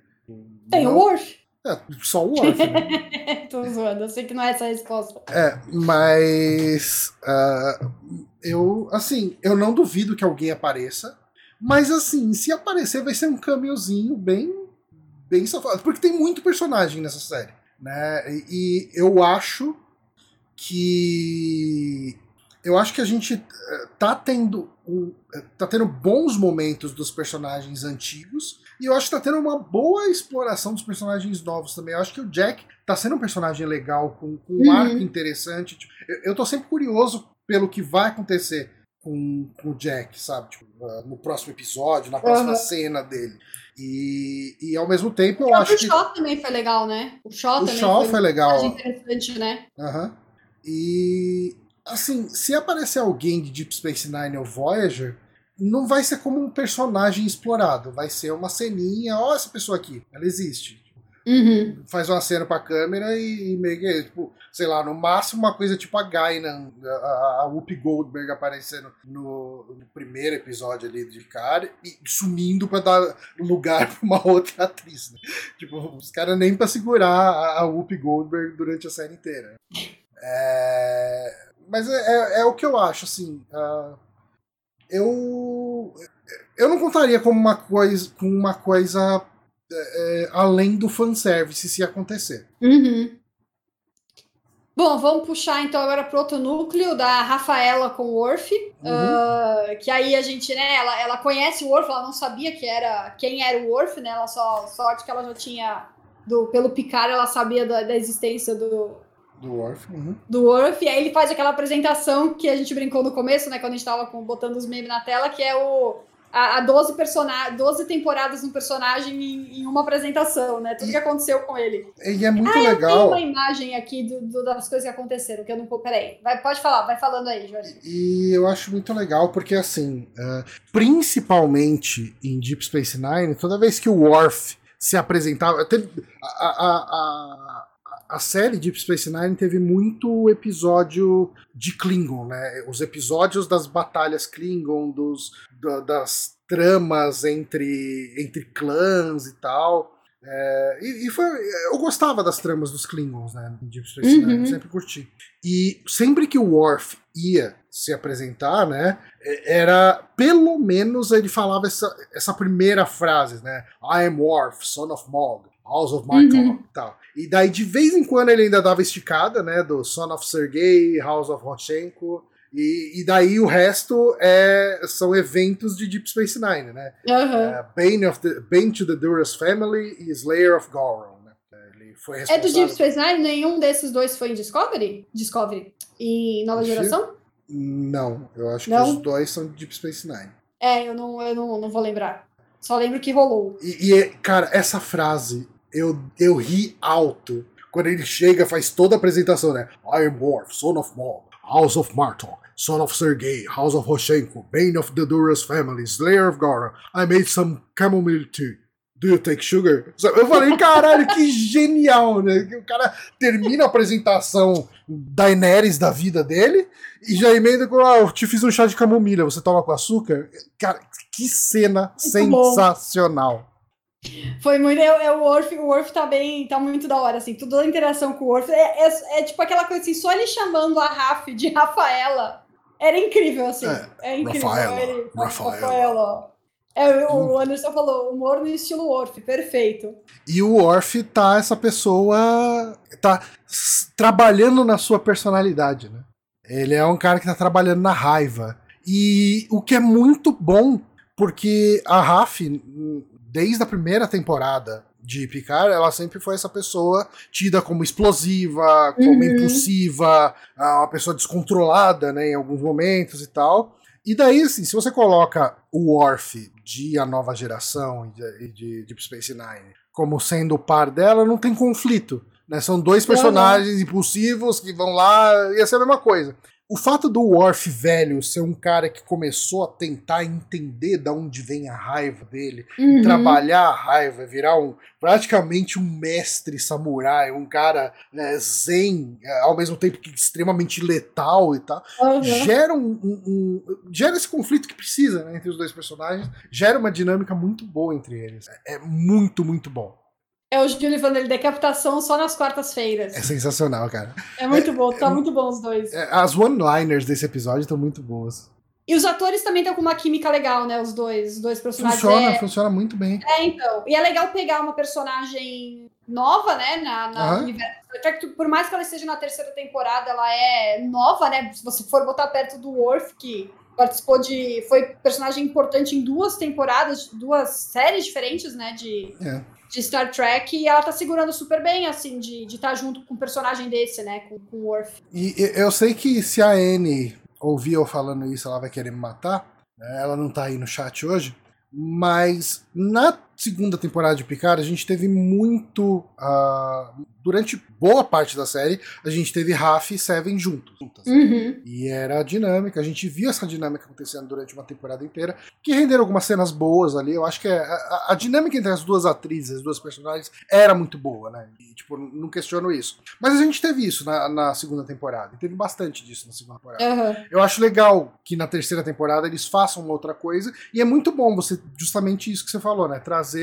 Tem o Worf? É, só o Orf, né? Tô zoando, eu sei que não é essa a resposta. É, mas ah, eu, assim, eu não duvido que alguém apareça, mas assim, se aparecer vai ser um cameozinho bem, bem safado, porque tem muito personagem nessa série, né? E, e eu acho que eu acho que a gente eh, tá tendo um, eh, tá tendo bons momentos dos personagens antigos e eu acho que tá tendo uma boa exploração dos personagens novos também. Eu acho que o Jack tá sendo um personagem legal, com, com um Uhum. arco interessante. Tipo, eu, eu tô sempre curioso pelo que vai acontecer com, com o Jack, sabe? Tipo, ah, no próximo episódio, na próxima Uhum. cena dele. E, e ao mesmo tempo eu o acho que. Shaw também foi legal, né? O Shaw O também Shaw foi, foi legal. interessante, né? Aham. E assim, se aparecer alguém de Deep Space Nine ou Voyager, não vai ser como um personagem explorado, vai ser uma ceninha, ó, essa pessoa aqui, ela existe. Uhum. Faz uma cena pra câmera e, e meio que, tipo, sei lá, no máximo uma coisa tipo a Gainan, a, a Whoopi Goldberg aparecendo no, no, primeiro episódio ali de cara e sumindo pra dar lugar pra uma outra atriz. Né? Tipo, os caras nem pra segurar a, a Whoopi Goldberg durante a série inteira. É, mas é, é, é, o que eu acho, assim. Uh, eu. Eu não contaria como uma coisa, com uma coisa é, além do fanservice se acontecer. Uhum. Bom, vamos puxar então agora para outro núcleo da Rafaela com o Worf. Uhum. Uh, que aí a gente, né, ela, ela conhece o Worf, ela não sabia que era quem era o Worf, né? Ela só sorte que ela já tinha do pelo Picard, ela sabia da, da existência do do Worf. Uhum. Do Worf, e aí ele faz aquela apresentação que a gente brincou no começo, né, quando a gente tava com, botando os memes na tela, que é o a, a 12, person 12 temporadas no personagem em, em, uma apresentação, né? Tudo e, que aconteceu com ele. E é muito ah, legal. Eu tenho uma imagem aqui do, do, das coisas que aconteceram, que eu não. Peraí, vai, pode falar, vai falando aí, Jorge. E eu acho muito legal, porque assim, uh, principalmente em Deep Space Nine, toda vez que o Worf se apresentava. Teve, a, a, a, a série Deep Space Nine teve muito episódio de Klingon, né? Os episódios das batalhas Klingon, dos, da, das tramas entre, entre clãs e tal. É, e, e, foi, eu gostava das tramas dos Klingons, né? Deep Space Nine, uhum. sempre curti. E sempre que o Worf ia se apresentar, né? Era pelo menos ele falava essa, essa primeira frase, né? I am Worf, son of Mog. House of Markov uhum. tal. E daí, de vez em quando, ele ainda dava esticada, né? Do Son of Sergei, House of Roshenko. E, e daí o resto é, são eventos de Deep Space Nine, né? Uhum. Uh, Bane, of the, Bane to the Duras Family e Slayer of Goron. Né? Ele foi É do Deep Space Nine? Nenhum desses dois foi em Discovery? Discovery. E Nova Geração? Não, eu acho não? que os dois são de Deep Space Nine. É, eu não, eu não, não vou lembrar. Só lembro que rolou. E, e, cara, essa frase eu, eu ri alto quando ele chega, faz toda a apresentação, né? I am Worf, son of Maul, House of Martok, son of Sergei, House of Roshenko, Bane of the Duras family, Slayer of Gara. I made some chamomile tea. Do you take sugar? Eu falei, caralho, que genial, né? O cara termina a apresentação Daenerys da vida dele e já emenda com, ah, eu te fiz um chá de camomila, você toma com açúcar? Cara, que cena muito sensacional. Bom. Foi muito. É, é, o Worf, o Worf tá bem. tá muito da hora, assim. Toda a interação com o Worf. É, é, é, tipo aquela coisa assim, só ele chamando a Raf de Rafaela era incrível, assim. É, é incrível. Rafaela. Ele, Rafaela. Rafaela. É, o. Anderson falou, humor no estilo Worf, perfeito. E o Worf tá essa pessoa. tá trabalhando na sua personalidade, né? Ele é um cara que tá trabalhando na raiva. E o que é muito bom, porque a Raf, desde a primeira temporada de Picard, ela sempre foi essa pessoa tida como explosiva, como uhum. impulsiva, ah, uma pessoa descontrolada, né, em alguns momentos e tal. E daí, assim, se você coloca o Worf de A Nova Geração e de, Deep Space Nine como sendo o par dela, não tem conflito. Né? São dois personagens uhum. impulsivos que vão lá, ia ser a mesma coisa. O fato do Worf velho ser um cara que começou a tentar entender de onde vem a raiva dele, uhum. trabalhar a raiva, virar um praticamente um mestre samurai, um cara né, zen, é, ao mesmo tempo que extremamente letal e tal, uhum. gera um, um, um, gera esse conflito que precisa né, entre os dois personagens, gera uma dinâmica muito boa entre eles. É, é muito, muito bom. É o Júlio ele, decapitação só nas quartas-feiras. É sensacional, cara. É muito é, bom, tá é, muito bom os dois. É, as one-liners desse episódio estão muito boas. E os atores também estão com uma química legal, né? Os dois, os dois personagens. Funciona, é... funciona muito bem. É, então. E é legal pegar uma personagem nova, né? Na, na uhum. Por mais que ela esteja na terceira temporada, ela é nova, né? Se você for botar perto do Worf, que participou de. Foi personagem importante em duas temporadas, duas séries diferentes, né? De. É de Star Trek e ela tá segurando super bem, assim, de estar tá junto com um personagem desse, né, com, com o Worf. E eu sei que se a Anne ouvir eu falando isso, ela vai querer me matar, né? ela não tá aí no chat hoje, mas na segunda temporada de Picard, a gente teve muito. Uh, durante boa parte da série, a gente teve Raf e Seven juntos. Uhum. E era a dinâmica, a gente viu essa dinâmica acontecendo durante uma temporada inteira, que renderam algumas cenas boas ali. Eu acho que é, a, a, dinâmica entre as duas atrizes, as duas personagens, era muito boa, né? E, tipo, não questiono isso. Mas a gente teve isso na, na segunda temporada, e teve bastante disso na segunda temporada. Uhum. Eu acho legal que na terceira temporada eles façam outra coisa, e é muito bom você, justamente isso que você falou, né? Trazer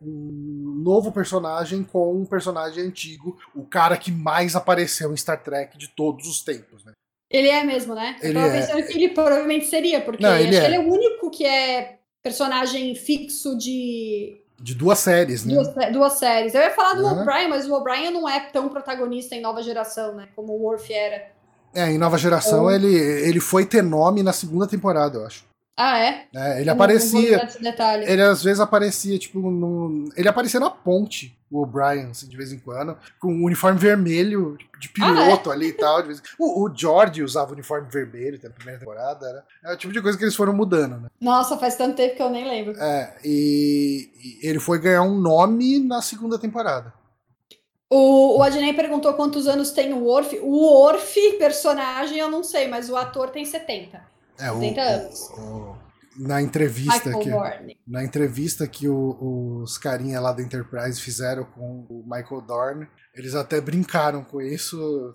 um novo personagem com um personagem antigo, o cara que mais apareceu em Star Trek de todos os tempos, né? Ele é mesmo, né? Ele eu tava é. pensando que ele provavelmente seria, porque Não, acho ele que é. ele é o único que é personagem fixo de De duas séries, né? duas, duas séries. Eu ia falar do Uhum. O'Brien, mas o O'Brien não é tão protagonista em nova geração, né? Como o Worf era. É, em Nova Geração Ou- ele, ele foi ter nome na segunda temporada, eu acho. Ah, é? É, ele Eu aparecia. Ele às vezes aparecia, tipo, no. Ele aparecia na ponte, o O'Brien, assim, de vez em quando, com um uniforme vermelho de piloto ali e tal. de vez- O, o George usava uniforme vermelho na primeira temporada. Era, é o tipo de coisa que eles foram mudando, né? Nossa, faz tanto tempo que eu nem lembro. É, e, e ele foi ganhar um nome na segunda temporada. O, o Adnei perguntou quantos anos tem o Worf. O Worf, personagem, eu não sei, mas o ator tem 70. É, o, 70 anos. o- na entrevista Michael que. Dorn. Na entrevista que o- os carinha lá da Enterprise fizeram com o Michael Dorn, eles até brincaram com isso.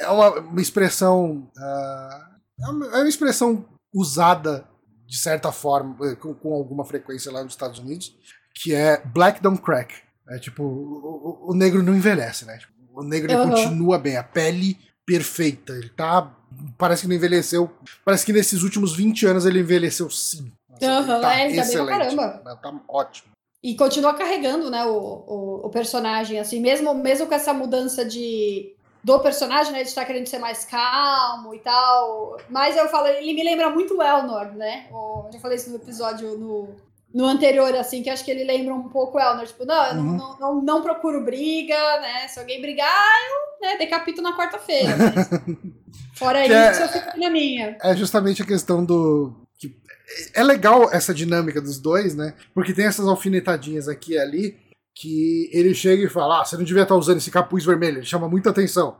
É uma, uma expressão. ah, é, uma, é uma expressão usada de certa forma, com, com alguma frequência lá nos Estados Unidos, que é black don't crack. É tipo, o, o- o negro não envelhece, né? Tipo, o negro Uhum. continua bem, a pele perfeita. Ele tá. Parece que não envelheceu. Parece que nesses últimos 20 anos ele envelheceu sim. Nossa, Aham, é, ele tá bem pra caramba. Tá ótimo. E continua carregando, né, o, o, o personagem, assim, mesmo, mesmo com essa mudança de do personagem, né, de estar querendo ser mais calmo e tal. Mas eu falo, ele me lembra muito o Elnor, né? O, eu já falei isso no episódio no, no anterior, assim, que acho que ele lembra um pouco o Elnor. Tipo, não, Uhum. não, não, não procuro briga, né? Se alguém brigar, eu né, decapito na quarta-feira. Fora Que é- isso, eu fico na minha. É justamente a questão do. é legal essa dinâmica dos dois, né? Porque tem essas alfinetadinhas aqui e ali que ele chega e fala: Ah, você não devia estar usando esse capuz vermelho, ele chama muita atenção.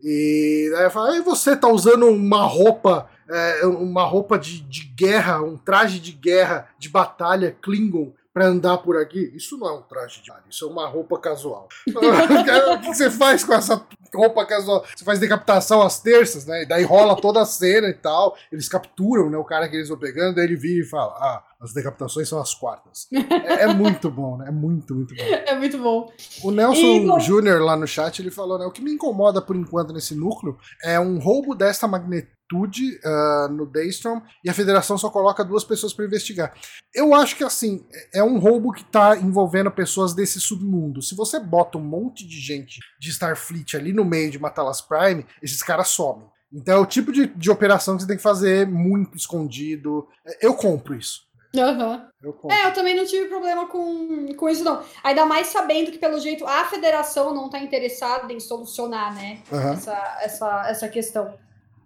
E daí fala, e você tá usando uma roupa, é, uma roupa de, de guerra, um traje de guerra, de batalha Klingon pra andar por aqui? Isso não é um traje de guerra, isso é uma roupa casual. o que você faz com essa roupa casual? Você faz decapitação às terças, né? E daí rola toda a cena e tal. Eles capturam né, o cara que eles vão pegando, daí ele vira e fala: Ah, as decapitações são as quartas. É, é muito bom, né? É muito, muito bom. É muito bom. O Nelson E, Júnior lá no chat, ele falou, né? O que me incomoda por enquanto nesse núcleo é um roubo desta magnitude ah, no Daystrom e a federação só coloca duas pessoas para investigar. Eu acho que assim, é um roubo que tá envolvendo pessoas desse submundo. Se você bota um monte de gente de Starfleet ali no meio de Matalas Prime, esses caras somem. Então é o tipo de, de operação que você tem que fazer muito escondido. Eu compro isso. Aham. Eu. É, eu também não tive problema com, com isso, não. Ainda mais sabendo que, pelo jeito, a federação não tá interessada em solucionar, né? Aham. Essa, essa, essa questão.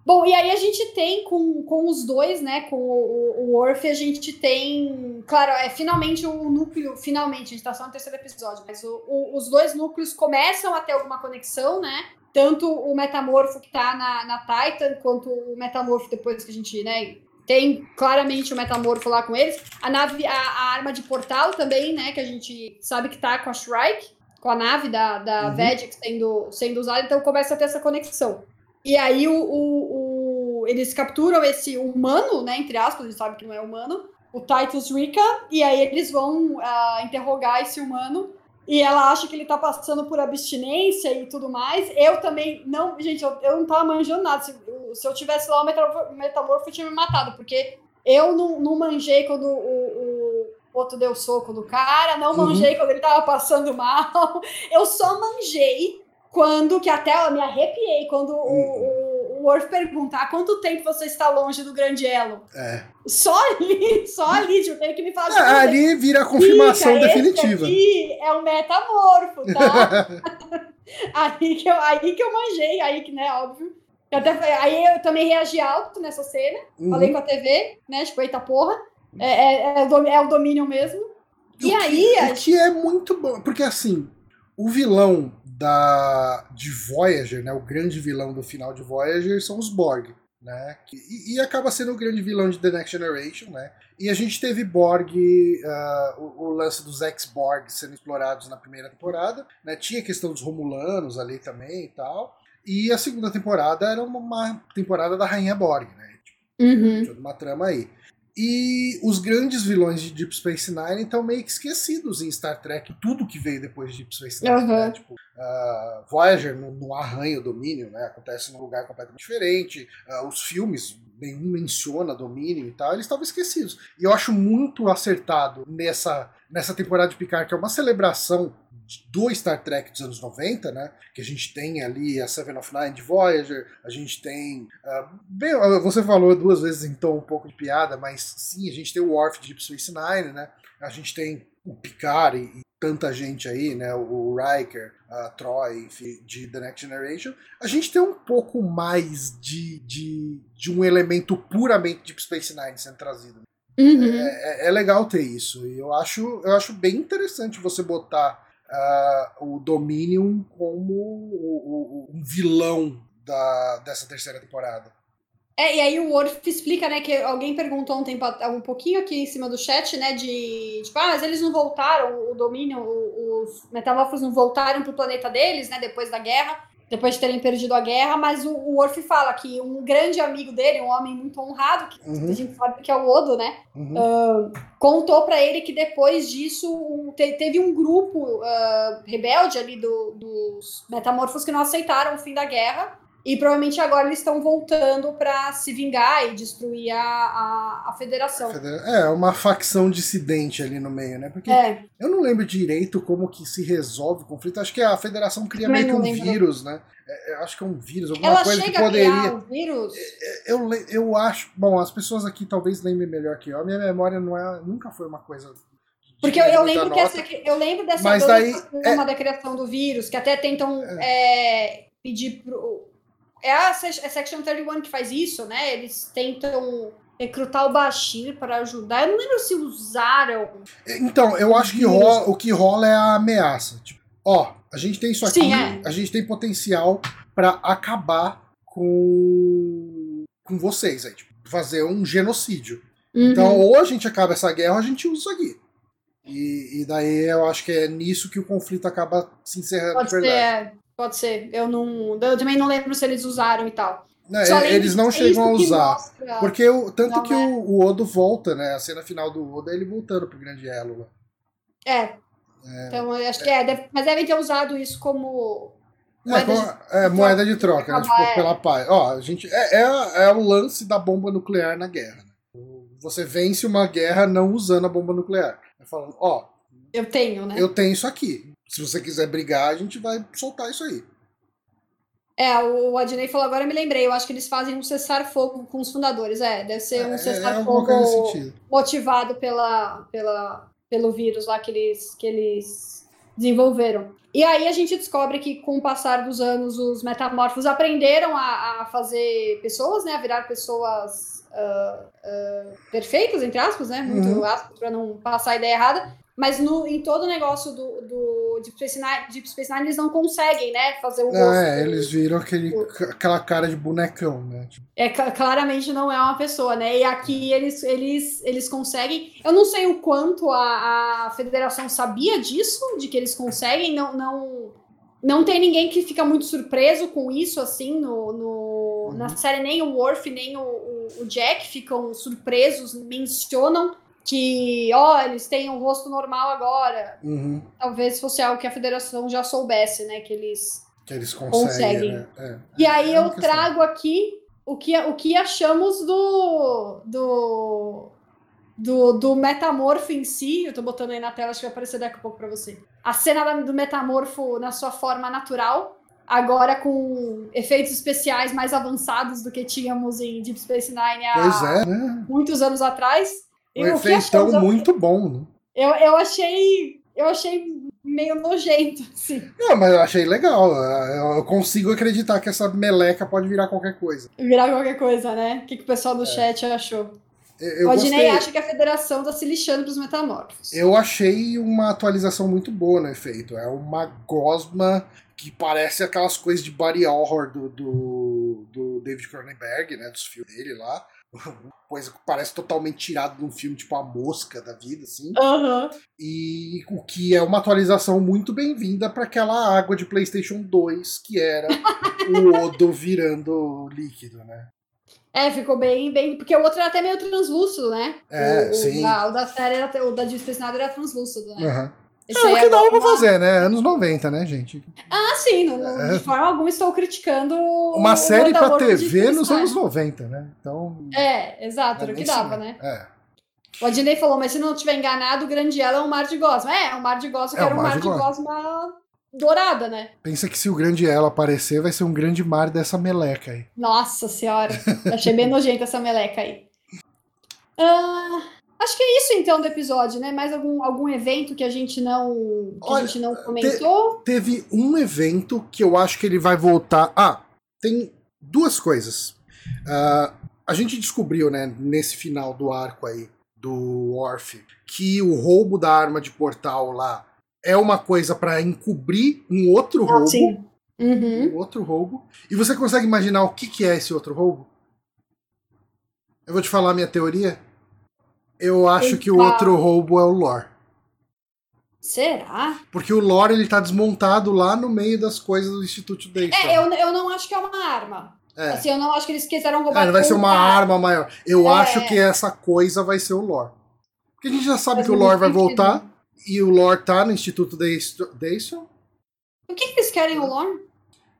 Bom, e aí a gente tem com, com os dois, né? Com o, o Worf, a gente tem. Claro, é finalmente o núcleo. Finalmente, a gente tá só no terceiro episódio, mas o- o- os dois núcleos começam a ter alguma conexão, né? Tanto o metamorfo que tá na, na Titan, quanto o metamorfo depois que a gente, né? Tem claramente o metamorfo lá com eles. A nave, a, a arma de portal também, né? Que a gente sabe que tá com a Shrike, com a nave da, da Uhum. Vedic sendo, sendo usada, então começa a ter essa conexão. E aí o, o- o- eles capturam esse humano, né? Entre aspas, eles sabem que não é humano, o Titus Rika, e aí eles vão ah, interrogar esse humano. E ela acha que ele tá passando por abstinência e tudo mais. Eu também não. Gente, eu, eu não tava manjando nada. Se, eu- se eu tivesse lá, o metamorfo, tinha me matado, porque eu não, não manjei quando o, o outro deu soco no cara, não Uhum. manjei quando ele tava passando mal. Eu só manjei quando, que até eu me arrepiei, quando o, o, o Worf pergunta há quanto tempo você está longe do grande elo? É. Só ali, só ali, tipo, teve que me falar É, novo. ali vira a confirmação Fica, esse definitiva. aqui é um metamorfo, tá? aí, que eu, aí que eu manjei, aí que, né, óbvio. Eu até, aí eu também reagi alto nessa cena, Uhum. falei com a TV, né, tipo, eita porra, é, é, é, o é o domínio mesmo. E, e aí. Que, a... O que é muito bom. Porque assim, o vilão da de Voyager, né, o grande vilão do final de Voyager são os Borg, né? E, e acaba sendo o grande vilão de The Next Generation, né? E a gente teve Borg, uh, o, o, lance dos ex-Borg sendo explorados na primeira temporada, né? Tinha a questão dos Romulanos ali também e tal. E a segunda temporada era uma, uma temporada da Rainha Borg, né? Tipo, uhum. uma trama aí. E os grandes vilões de Deep Space Nine estão meio que esquecidos em Star Trek, tudo que veio depois de Deep Space Nine. Uhum. Né? Tipo, uh, Voyager no, no arranha o domínio, né? acontece num lugar completamente diferente. Uh, os filmes, nenhum menciona domínio e tal, eles estavam esquecidos. E eu acho muito acertado nessa, nessa temporada de Picard, que é uma celebração do Star Trek dos anos 90, né? Que a gente tem ali a Seven of Nine de Voyager, a gente tem. Uh, bem, você falou duas vezes então um pouco de piada, mas sim, a gente tem o Worf de Deep Space Nine, né? A gente tem o Picard e, e tanta gente aí, né? O Riker, a Troy, enfim, de The Next Generation. A gente tem um pouco mais de, de, de um elemento puramente Deep Space Nine sendo trazido. Uhum. É, é, é, legal ter isso. E eu acho, eu acho bem interessante você botar uh, o Dominion como o, o, um vilão da, dessa terceira temporada. É, e aí o Worf explica, né, que alguém perguntou um tempo, um pouquinho aqui em cima do chat, né, de, tipo, ah, mas eles não voltaram, o Dominion, os metamorfos não voltaram pro planeta deles, né, depois da guerra depois de terem perdido a guerra, mas o, o Worf fala que um grande amigo dele, um homem muito honrado, que uhum. a gente sabe que é o Odo, né? Uhum. Uh, contou para ele que depois disso um, te, teve um grupo uh, rebelde ali do, dos metamorfos que não aceitaram o fim da guerra e provavelmente agora eles estão voltando para se vingar e destruir a, a, a, federação. É, uma facção dissidente ali no meio, né? Porque é. eu não lembro direito como que se resolve o conflito. Acho que a federação cria meio que um lembro. vírus, né? É, eu acho que é um vírus, alguma Ela coisa que poderia. um vírus? É, é, eu, eu acho. Bom, as pessoas aqui talvez lembrem melhor que eu. A minha memória não é, nunca foi uma coisa porque eu, eu, lembro que essa, eu lembro dessa Mas daí, é... da criação do vírus, que até tentam é. É, pedir pro, é a, Section 31 que faz isso, né? Eles tentam recrutar o Bashir para ajudar. Eu não lembro se usaram. Então, eu acho que rola, o que rola é a ameaça. Tipo, ó, a gente tem isso aqui, Sim, é. a gente tem potencial para acabar com com vocês aí, tipo, fazer um genocídio. Uhum. Então, ou a gente acaba essa guerra, ou a gente usa isso aqui. E, e daí eu acho que é nisso que o conflito acaba se encerrando Pode de verdade. Ser, é. Pode ser. Eu não. Eu também não lembro se eles usaram e tal. Não, é, eles não chegam a usar. Mostra... Porque o, tanto não, que é. o, o, Odo volta, né? A cena final do Odo é ele voltando pro Grande Elo. É. é. Então, eu acho que é. Deve, mas devem ter usado isso como. Moeda, é, de, é, moeda de troca, né? Tipo, pela paz. Ó, a gente. É, é, é o lance da bomba nuclear na guerra. Né? Você vence uma guerra não usando a bomba nuclear. Falando, ó. Eu tenho, né? Eu tenho isso aqui se você quiser brigar, a gente vai soltar isso aí. É, o Adnei falou agora, eu me lembrei. Eu acho que eles fazem um cessar-fogo com os fundadores. É, deve ser um é, é cessar-fogo é motivado pela, pela, pelo vírus lá que eles, que eles desenvolveram. E aí a gente descobre que, com o passar dos anos, os metamorfos aprenderam a, a fazer pessoas, né? A virar pessoas uh, uh, perfeitas, entre aspas, né? Muito uhum. aspas, para não passar a ideia errada. Mas no, em todo o negócio do, do Deep, Space Nine, Deep Space Nine, eles não conseguem, né, fazer o rosto. É, eles viram aquele, aquela cara de bonecão, né? É, claramente não é uma pessoa, né? E aqui eles, eles, eles conseguem. Eu não sei o quanto a, a federação sabia disso, de que eles conseguem, não, não, não tem ninguém que fica muito surpreso com isso, assim, no, no uhum. na série, nem o Worf, nem o, o, o Jack ficam surpresos, mencionam que, ó, eles têm um rosto normal agora. Uhum. Talvez fosse algo que a federação já soubesse, né? Que eles, que eles conseguem. conseguem. Né? É. E aí é eu trago aqui o que, o que achamos do, do, do, do metamorfo em si. Eu tô botando aí na tela, acho que vai aparecer daqui a pouco pra você. A cena do metamorfo na sua forma natural. Agora com efeitos especiais mais avançados do que tínhamos em Deep Space Nine há é, né? muitos anos atrás. Um efeitão muito bom, né? Eu, eu achei. Eu achei meio nojento, assim. Não, mas eu achei legal. Eu consigo acreditar que essa meleca pode virar qualquer coisa. Virar qualquer coisa, né? O que, que o pessoal do é. chat achou? Eu o gostei. acha que a federação tá se lixando pros metamorfos. Eu achei uma atualização muito boa no efeito. É uma gosma que parece aquelas coisas de body horror do, do, do David Cronenberg, né? Dos filmes dele lá. Coisa que parece totalmente tirado de um filme tipo A Mosca da vida, assim. Aham. E o que é uma atualização muito bem-vinda para aquela água de PlayStation 2 que era o Odo virando líquido, né? É, ficou bem, bem. Porque o outro era até meio translúcido, né? É, o, o sim. da- O da série, era, o da Disney era translúcido, né? Aham. Esse É o que dava pra fazer, né? Anos 90, né, gente? Ah, sim, não- não- É. de forma alguma estou criticando. Uma o série pra TV nos Disney. anos 90, né? Então. É, exato, era o que dava, né? É. O Adnei falou, mas se não tiver enganado, o Grande Ela é um mar de gosma. É, é um mar de gosma, que É era um mar de de gosma dourada, né? Pensa que se o grande ela aparecer, vai ser um grande mar dessa meleca aí. Nossa senhora, achei bem nojenta essa meleca aí. Ah, acho que é isso então do episódio, né? Mais algum, algum evento que a gente não que Olha, a gente não comentou? Teve um evento que eu acho que ele vai voltar. Ah, tem duas coisas. Ah, a gente descobriu, né, nesse final do arco aí do Orf, que o roubo da arma de portal lá é uma coisa pra encobrir um outro Ah, roubo. sim. Uhum. Um outro roubo. E você consegue imaginar o que, que é esse outro roubo? Eu vou te falar a minha teoria. Eu acho que o Eita. outro roubo é o lore. Será? Porque o lore ele tá desmontado lá no meio das coisas do Instituto Dayton. É, eu, eu não acho que é uma arma. É. Assim, eu não acho que eles quiseram roubar. É, vai ser uma arma maior. Eu É. acho que essa coisa vai ser o lore. Porque a gente já sabe que o lore vai voltar. E o lore tá no Instituto Dayton. O que, que eles querem, o Lorne?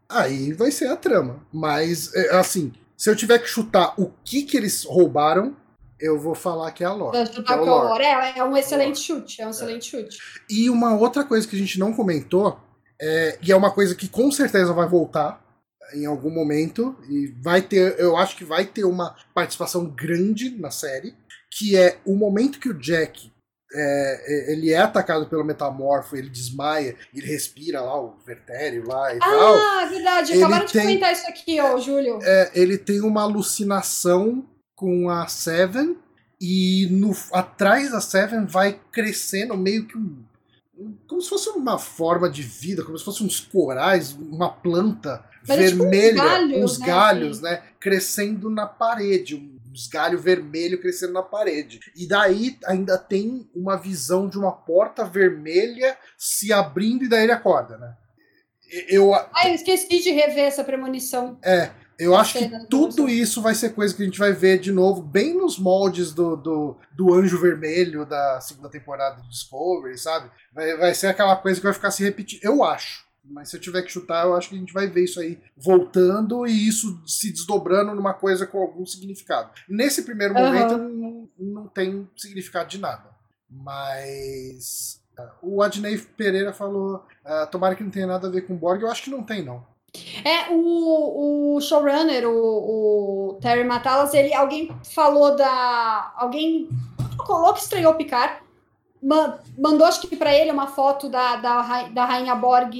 Aí vai ser a trama. Mas, é, assim, se eu tiver que chutar o que que eles roubaram, eu vou falar que é a lore. É o é lore. É, é um excelente chute. É um excelente chute. E uma outra coisa que a gente não comentou, é, e é uma coisa que com certeza vai voltar em algum momento, e vai ter, eu acho que vai ter uma participação grande na série, que é o momento que o Jack é, é, ele é atacado pelo metamorfo, ele desmaia, ele respira lá o vertério lá e tal. Ah, verdade. Acabaram de comentar isso aqui, ó, Júlio. É, ele tem uma alucinação com a Seven e no, atrás da Seven vai crescendo meio que um. Como se fosse uma forma de vida, como se fosse uns corais, uma planta Mas é tipo uns vermelha, galhos, uns né, galhos, assim. né? Crescendo na parede, uns galhos vermelhos crescendo na parede. E daí ainda tem uma visão de uma porta vermelha se abrindo e daí ele acorda, né? Eu, Ah, eu esqueci de rever essa premonição. é, eu acho que tudo isso vai ser coisa que a gente vai ver de novo, bem nos moldes do, do, do Anjo Vermelho da segunda temporada do Discovery, sabe? Vai, vai ser aquela coisa que vai ficar se repetindo. Eu acho. Mas se eu tiver que chutar, eu acho que a gente vai ver isso aí voltando e isso se desdobrando numa coisa com algum significado. Nesse primeiro momento, não, não tem significado de nada. Mas. ah, O Adnei Pereira falou: ah, tomara que não tenha nada a ver com Borg. Eu acho que não tem, não. É, o, o showrunner, o, o Terry Matalas, ele, alguém falou da. Alguém colocou que estreou Picard. ma- Mandou, acho que pra ele, uma foto da, da, da rainha Borg,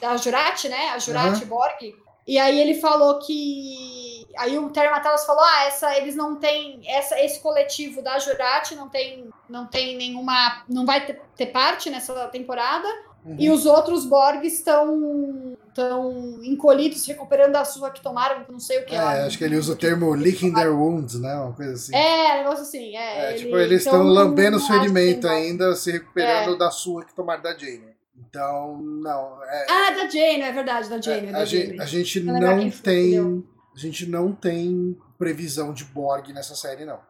da Jurati, né? A Jurati Borg. E aí ele falou que. Aí o Terry Matalas falou: ah, essa, eles não têm. Essa, esse coletivo da Jurati não tem, não tem nenhuma. Não vai ter, ter parte nessa temporada. Uhum. E os outros Borg estão estão encolhidos, recuperando a sua que tomaram, não sei o que É, lá. acho que ele usa o termo licking their wounds, né? Uma coisa assim. É, negócio assim. É, É, ele- tipo, eles estão lambendo não os ferimentos ainda, se recuperando É. da sua que tomaram da Jane. Então, não. É, Ah, da Jane, é verdade, da Jane. é, da a, Jane. gente, a gente não que tem. A gente não tem previsão de Borg nessa série, não.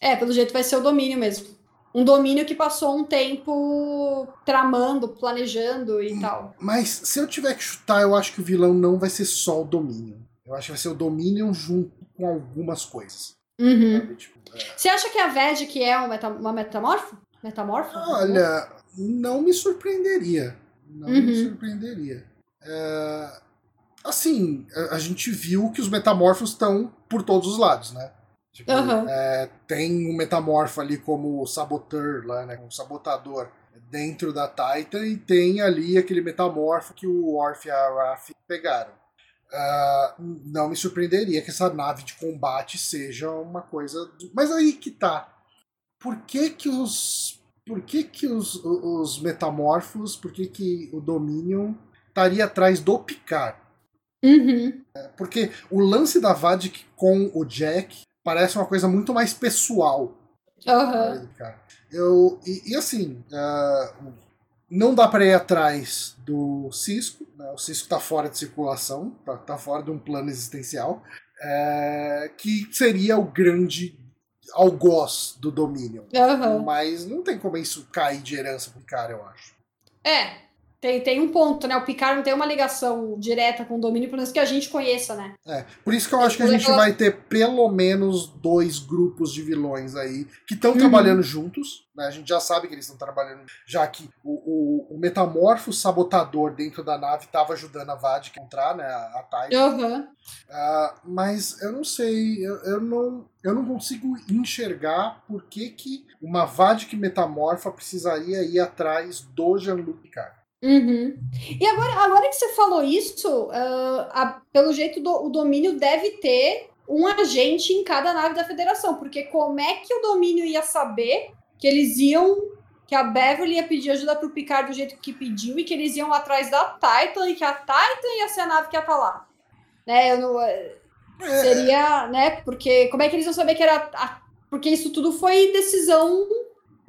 É, pelo jeito vai ser o domínio mesmo. Um domínio que passou um tempo tramando, planejando e tal. Mas se eu tiver que chutar, eu acho que o vilão não vai ser só o Dominion. Eu acho que vai ser o Dominion junto com algumas coisas. Uhum. Tipo, é. Você acha que a Veg que é um meta- uma metamorfo? Metamorfo? Olha, não me surpreenderia. Não me Uhum. surpreenderia. É, assim, a, a gente viu que os metamorfos estão por todos os lados, né? Tipo, Aham. é, tem um metamorfo ali como saboteur, lá, né? O sabotador dentro da Titan e tem ali aquele metamorfo que o Orf e a Raf pegaram. Uh, não me surpreenderia que essa nave de combate seja uma coisa. Mas aí que tá. Por que que os. Por que que os, os metamorfos, por que que o Dominion estaria atrás do Picard? Uhum. Porque o lance da Vadik com o Jack parece uma coisa muito mais pessoal. Uhum. Eu, e, e assim, uh, não dá para ir atrás do Cisco, né? o Cisco está fora de circulação, está tá fora de um plano existencial, é, que seria o grande algoz do domínio. Uhum. Mas não tem como isso cair de herança pro cara, eu acho. É, tem, tem um ponto, né? O Picard não tem uma ligação direta com o domínio, pelo menos que a gente conheça, né? É, por isso que eu acho que a gente vai ter pelo menos dois grupos de vilões aí que estão uhum. trabalhando juntos. Né? A gente já sabe que eles estão trabalhando, já que o, o, o, metamorfo sabotador dentro da nave estava ajudando a Vad a encontrar, né? A, a Uhum. Uh, mas eu não sei, eu, eu, não, eu não consigo enxergar por que, que uma Vadik metamorfa precisaria ir atrás do Jean-Luc Picard. Uhum. E agora, agora que você falou isso, uh, a, pelo jeito do, o domínio deve ter um agente em cada nave da federação, porque como é que o domínio ia saber que eles iam, que a Beverly ia pedir ajuda pro Picard do jeito que pediu e que eles iam atrás da Titan e que a Titan ia ser a nave que ia estar lá? Né, não, é. seria, né, porque como é que eles iam saber que era, a, porque isso tudo foi decisão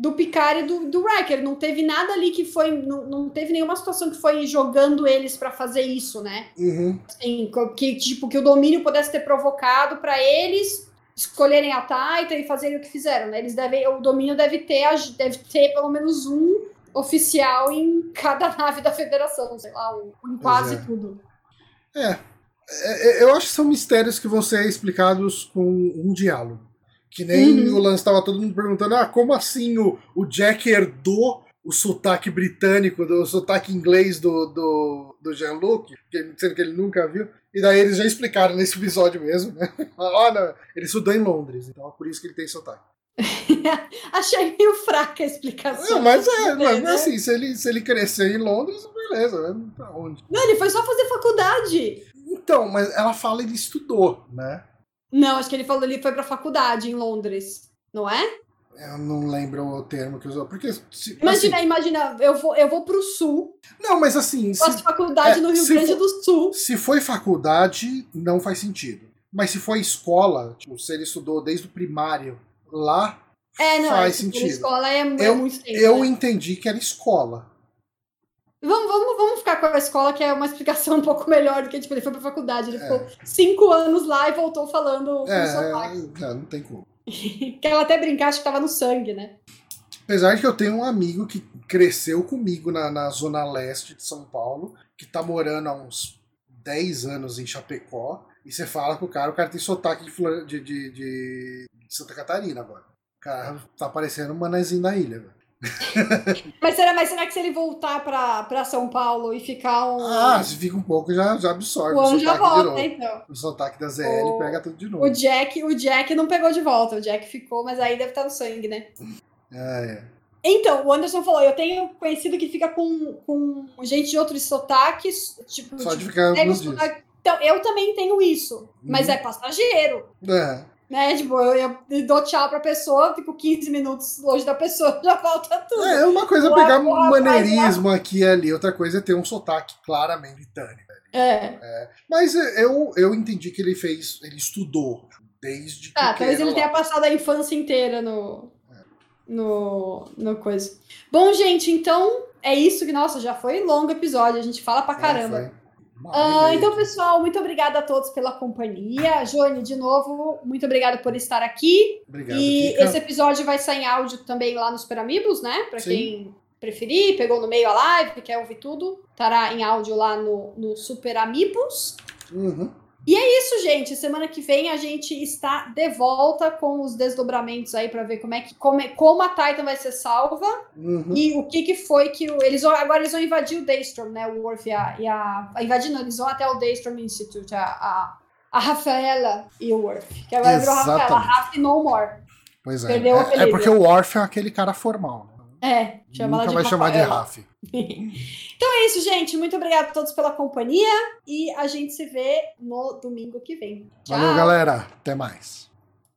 do Picard e do, do Riker. Não teve nada ali que foi. Não, não teve nenhuma situação que foi jogando eles para fazer isso, né? Uhum. Assim, que, tipo, que o domínio pudesse ter provocado para eles escolherem a Titan e fazerem o que fizeram, né? Eles devem. O domínio deve ter, deve ter pelo menos um oficial em cada nave da federação, sei lá, em quase é. tudo. É. é. é. Eu acho que são mistérios que vão ser explicados com um diálogo. Que nem uhum. o lance estava todo mundo perguntando: ah, como assim o, o Jack herdou o sotaque britânico, do sotaque inglês do, do, do Jean-Luc, sendo que ele nunca viu. E daí eles já explicaram nesse episódio mesmo, né? Olha, ele estudou em Londres, então é por isso que ele tem sotaque. Achei meio fraca a explicação. Não, mas é, mas, né? assim, se ele, se ele crescer em Londres, beleza, né? Pra onde? Não, ele foi só fazer faculdade. Então, mas ela fala ele estudou, né? Não, acho que ele falou ele foi pra faculdade em Londres, não é? Eu não lembro o termo que usou. Porque. Se, imagina, assim, imagina, eu vou, eu vou pro sul. Não, mas assim. Faço se, faculdade é, no Rio Grande for, do Sul. Se foi faculdade, não faz sentido. Mas se foi escola, tipo, se ele estudou desde o primário lá, é, não, faz é, sentido. escola é, é eu, muito tempo, Eu né? entendi que era escola. Vamos, vamos, vamos ficar com a escola, que é uma explicação um pouco melhor do que, tipo, ele foi pra faculdade. Ele é. ficou cinco anos lá e voltou falando é, sotaque. É, não tem como. que ela até brincar, acho que tava no sangue, né? Apesar de que eu tenho um amigo que cresceu comigo na, na zona leste de São Paulo, que tá morando há uns 10 anos em Chapecó, e você fala com o cara, o cara tem sotaque de, de, de, de Santa Catarina agora. O cara tá parecendo um manezinho da ilha, velho. Mas, será, mas será que se ele voltar para São Paulo e ficar um. Ah, se fica um pouco, já, já absorve. O, o já volta, então. O sotaque da ZL o, pega tudo de novo. O Jack, o Jack não pegou de volta, o Jack ficou, mas aí deve estar no sangue, né? Ah, é. Então, o Anderson falou: eu tenho conhecido que fica com, com gente de outros sotaques. Tipo, Só de ficar alguns dias. Então, eu também tenho isso, mas uhum. é passageiro. É né? Tipo, eu, eu dou tchau pra pessoa, fico 15 minutos longe da pessoa, já volta tudo. É, uma coisa é pegar um maneirismo aqui e ali, outra coisa é ter um sotaque claramente britânico. É. é. Mas eu, eu entendi que ele fez, ele estudou desde Ah, talvez ele lá. tenha passado a infância inteira no, é. no, no coisa. Bom, gente, então é isso que, nossa, já foi longo episódio, a gente fala pra é, caramba. Uh, então, pessoal, muito obrigada a todos pela companhia. Joane, de novo, muito obrigada por estar aqui. Obrigado, e Kika. esse episódio vai sair em áudio também lá nos Super Amigos, né? Para quem preferir, pegou no meio a live, quer ouvir tudo, estará em áudio lá no, no Super Amigos. Uhum. E é isso, gente. Semana que vem a gente está de volta com os desdobramentos aí para ver como é que como, como a Titan vai ser salva uhum. e o que que foi que o, eles agora eles vão invadir o Daystrom, né? O Worf e a, e a, a invadir não, eles vão até o Daystrom Institute, a, a, a Rafaela e o Worf. Que agora virou Rafaela, Raf no more. Pois é. É, é porque o Worf é aquele cara formal. Né? É, chama Nunca ela de vai chamar de Rafaela. Raf. Então é isso, gente. Muito obrigada a todos pela companhia e a gente se vê no domingo que vem. Tchau. Valeu, galera. Até mais.